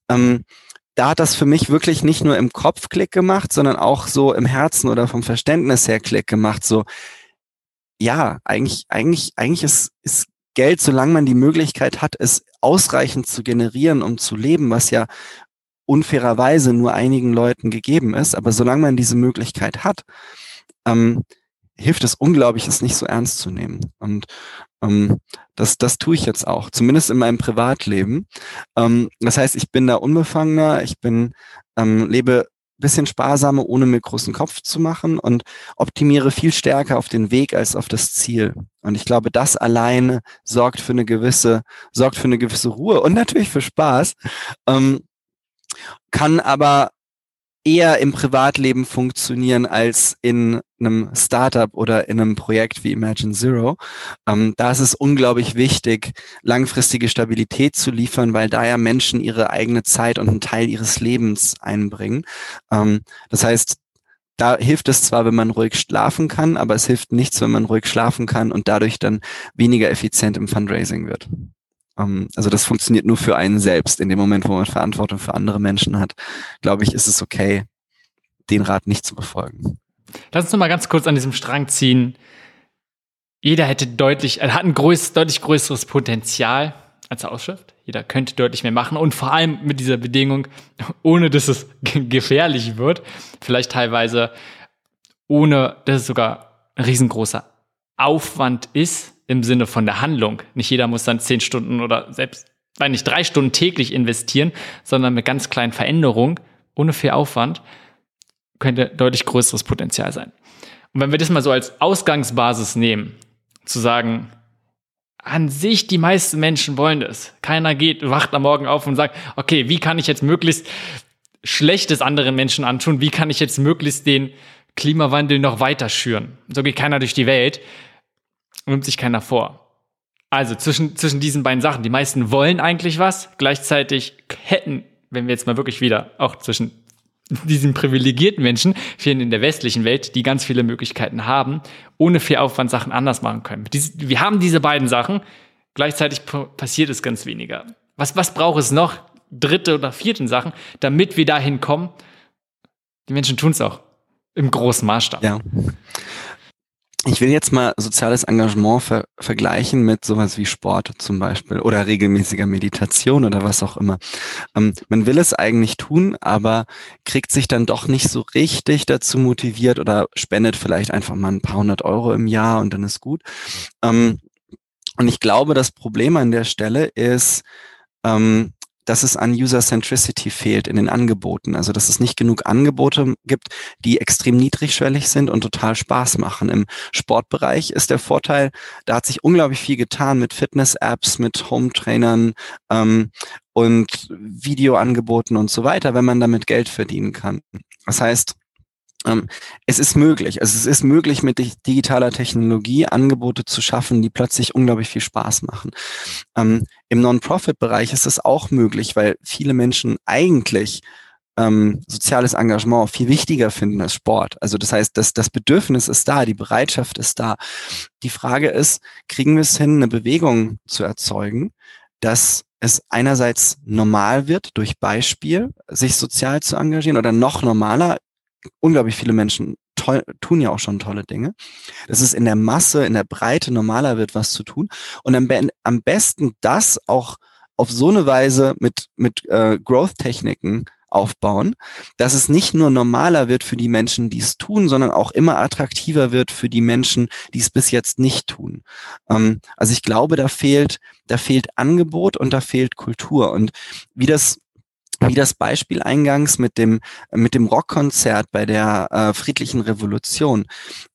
ähm, da hat das für mich wirklich nicht nur im Kopf Klick gemacht, sondern auch so im Herzen oder vom Verständnis her Klick gemacht. So, ja, eigentlich, eigentlich, eigentlich ist, ist Geld, solange man die Möglichkeit hat, es ausreichend zu generieren, um zu leben, was ja unfairerweise nur einigen Leuten gegeben ist, aber solange man diese Möglichkeit hat, ähm, hilft es unglaublich, es nicht so ernst zu nehmen. Und ähm, das, das tue ich jetzt auch, zumindest in meinem Privatleben. Ähm, das heißt, ich bin da unbefangener, ich bin, ähm, lebe bisschen sparsamer, ohne mir großen Kopf zu machen und optimiere viel stärker auf den Weg als auf das Ziel. Und ich glaube, das alleine sorgt für eine gewisse, sorgt für eine gewisse Ruhe und natürlich für Spaß, ähm, kann aber eher im Privatleben funktionieren als in einem Startup oder in einem Projekt wie Imagine Zero. Ähm, da ist es unglaublich wichtig, langfristige Stabilität zu liefern, weil da ja Menschen ihre eigene Zeit und einen Teil ihres Lebens einbringen. Ähm, das heißt, da hilft es zwar, wenn man ruhig schlafen kann, aber es hilft nichts, wenn man ruhig schlafen kann und dadurch dann weniger effizient im Fundraising wird. Ähm, also das funktioniert nur für einen selbst. In dem Moment, wo man Verantwortung für andere Menschen hat, glaube ich, ist es okay, den Rat nicht zu befolgen. Lass uns noch mal ganz kurz an diesem Strang ziehen. Jeder hätte deutlich, hat ein größ, deutlich größeres Potenzial als er ausschöpft. Jeder könnte deutlich mehr machen und vor allem mit dieser Bedingung, ohne dass es gefährlich wird, vielleicht teilweise ohne, dass es sogar ein riesengroßer Aufwand ist, im Sinne von der Handlung. Nicht jeder muss dann zehn Stunden oder selbst, weil nicht drei Stunden täglich investieren, sondern mit ganz kleinen Veränderungen, ohne viel Aufwand, könnte deutlich größeres Potenzial sein. Und wenn wir das mal so als Ausgangsbasis nehmen, zu sagen, an sich die meisten Menschen wollen das. Keiner geht, wacht am Morgen auf und sagt, okay, wie kann ich jetzt möglichst Schlechtes anderen Menschen antun? Wie kann ich jetzt möglichst den Klimawandel noch weiter schüren? So geht keiner durch die Welt nimmt sich keiner vor. Also zwischen, zwischen diesen beiden Sachen. Die meisten wollen eigentlich was, gleichzeitig hätten, wenn wir jetzt mal wirklich wieder auch zwischen diesen privilegierten Menschen, vielen in der westlichen Welt, die ganz viele Möglichkeiten haben, ohne viel Aufwand Sachen anders machen können. wir haben diese beiden Sachen, gleichzeitig passiert es ganz weniger. Was, was braucht es noch? Dritte oder vierten Sachen, damit wir dahin kommen? Die Menschen tun es auch im großen Maßstab. Ja ich will jetzt mal soziales Engagement ver vergleichen mit sowas wie Sport zum Beispiel oder regelmäßiger Meditation oder was auch immer. Ähm, man will es eigentlich tun, aber kriegt sich dann doch nicht so richtig dazu motiviert oder spendet vielleicht einfach mal ein paar hundert Euro im Jahr und dann ist gut. Ähm, Und ich glaube, das Problem an der Stelle ist, ähm, dass es an User Centricity fehlt in den Angeboten. Also dass es nicht genug Angebote gibt, die extrem niedrigschwellig sind und total Spaß machen. Im Sportbereich ist der Vorteil, da hat sich unglaublich viel getan mit Fitness-Apps, mit Home-Trainern ähm, und Videoangeboten und so weiter, wenn man damit Geld verdienen kann. Das heißt, es ist möglich. Also es ist möglich, mit digitaler Technologie Angebote zu schaffen, die plötzlich unglaublich viel Spaß machen. Ähm, Im Non-Profit-Bereich ist es auch möglich, weil viele Menschen eigentlich ähm, soziales Engagement viel wichtiger finden als Sport. Also das heißt, das, das Bedürfnis ist da, die Bereitschaft ist da. Die Frage ist, kriegen wir es hin, eine Bewegung zu erzeugen, dass es einerseits normal wird durch Beispiel, sich sozial zu engagieren oder noch normaler unglaublich viele Menschen toll, tun ja auch schon tolle Dinge. Dass es in der Masse, in der Breite normaler wird, was zu tun. Und am, am besten das auch auf so eine Weise mit, mit äh, Growth-Techniken aufbauen, dass es nicht nur normaler wird für die Menschen, die es tun, sondern auch immer attraktiver wird für die Menschen, die es bis jetzt nicht tun. Ähm, also ich glaube, da fehlt, da fehlt Angebot und da fehlt Kultur. Und wie das wie das Beispiel eingangs mit dem, mit dem Rockkonzert bei der äh, friedlichen Revolution.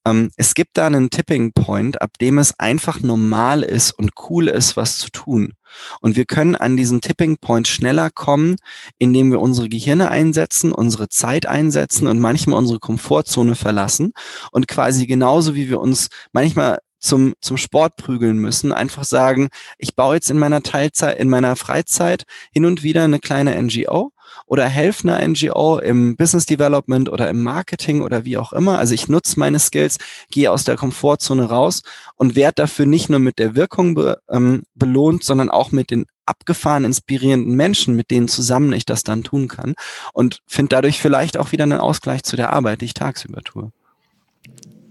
Ähm, es gibt da einen Tipping Point, ab dem es einfach normal ist und cool ist, was zu tun. Und wir können an diesen Tipping Point schneller kommen, indem wir unsere Gehirne einsetzen, unsere Zeit einsetzen und manchmal unsere Komfortzone verlassen und quasi genauso wie wir uns manchmal zum, zum Sport prügeln müssen. Einfach sagen, ich baue jetzt in meiner Teilzeit, in meiner Freizeit hin und wieder eine kleine NGO oder helfe einer NGO im Business Development oder im Marketing oder wie auch immer. Also ich nutze meine Skills, gehe aus der Komfortzone raus und werde dafür nicht nur mit der Wirkung be, ähm, belohnt, sondern auch mit den abgefahren inspirierenden Menschen, mit denen zusammen ich das dann tun kann und finde dadurch vielleicht auch wieder einen Ausgleich zu der Arbeit, die ich tagsüber tue.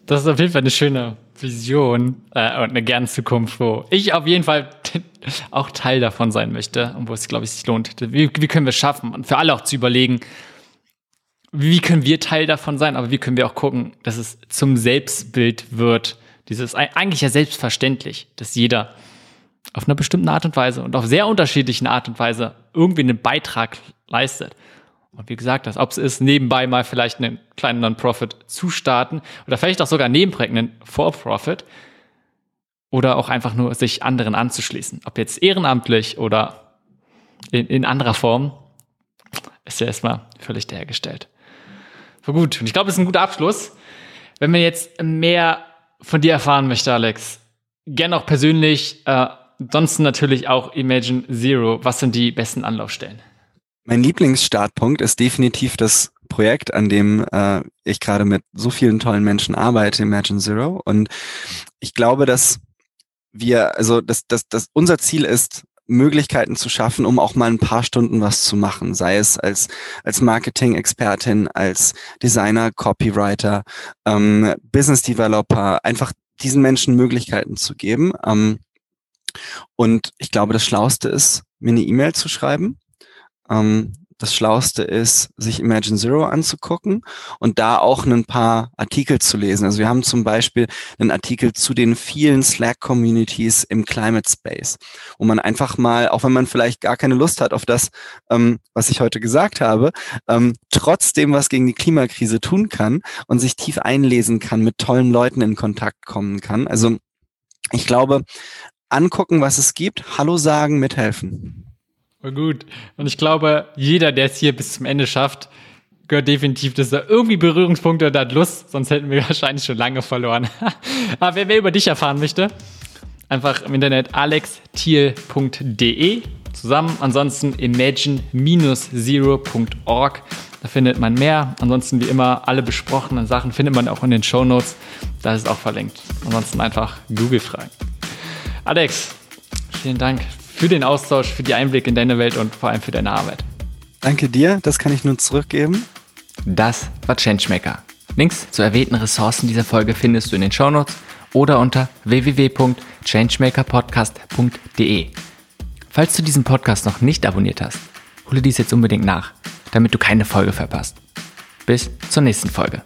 Das ist auf jeden Fall eine schöne Vision äh, und eine gerne Zukunft, wo ich auf jeden Fall auch Teil davon sein möchte und wo es, glaube ich, sich lohnt. Wie, wie können wir es schaffen? Und für alle auch zu überlegen, wie können wir Teil davon sein, aber wie können wir auch gucken, dass es zum Selbstbild wird. Dieses eigentlich ja selbstverständlich, dass jeder auf einer bestimmten Art und Weise und auf sehr unterschiedlichen Art und Weise irgendwie einen Beitrag leistet. Und wie gesagt, das, ob es ist, nebenbei mal vielleicht einen kleinen Non-Profit zu starten oder vielleicht auch sogar nebenprojekt einen For-Profit oder auch einfach nur sich anderen anzuschließen. Ob jetzt ehrenamtlich oder in, in anderer Form, ist ja erstmal völlig dahergestellt. So gut, und ich glaube, das ist ein guter Abschluss. Wenn man jetzt mehr von dir erfahren möchte, Alex, gerne auch persönlich, äh, ansonsten natürlich auch Imagine Zero. Was sind die besten Anlaufstellen? Mein Lieblingsstartpunkt ist definitiv das Projekt, an dem äh, ich gerade mit so vielen tollen Menschen arbeite, Imagine Zero. Und ich glaube, dass wir, also dass, dass, dass unser Ziel ist, Möglichkeiten zu schaffen, um auch mal ein paar Stunden was zu machen, sei es als, als Marketing-Expertin, als Designer, Copywriter, ähm, Business Developer, einfach diesen Menschen Möglichkeiten zu geben. Ähm, und ich glaube, das Schlauste ist, mir eine E-Mail zu schreiben ähm, das Schlauste ist, sich Imagine Zero anzugucken und da auch ein paar Artikel zu lesen. Also wir haben zum Beispiel einen Artikel zu den vielen Slack-Communities im Climate Space, wo man einfach mal, auch wenn man vielleicht gar keine Lust hat auf das, ähm, was ich heute gesagt habe, ähm, trotzdem was gegen die Klimakrise tun kann und sich tief einlesen kann, mit tollen Leuten in Kontakt kommen kann. Also ich glaube, angucken, was es gibt, Hallo sagen, mithelfen. Voll gut. Und ich glaube, jeder, der es hier bis zum Ende schafft, gehört definitiv, dass er irgendwie Berührungspunkte hat, hat Lust, sonst hätten wir wahrscheinlich schon lange verloren. Aber wer, wer über dich erfahren möchte, einfach im Internet alexthiel.de zusammen. Ansonsten imagine-zero.org. Da findet man mehr. Ansonsten wie immer alle besprochenen Sachen findet man auch in den Show Notes. Da ist es auch verlinkt. Ansonsten einfach Google fragen. Alex, vielen Dank für den Austausch, für die Einblicke in deine Welt und vor allem für deine Arbeit. Danke dir, das kann ich nur zurückgeben. Das war Changemaker. Links zu erwähnten Ressourcen dieser Folge findest du in den Shownotes oder unter www.changemakerpodcast.de. Falls du diesen Podcast noch nicht abonniert hast, hole dies jetzt unbedingt nach, damit du keine Folge verpasst. Bis zur nächsten Folge.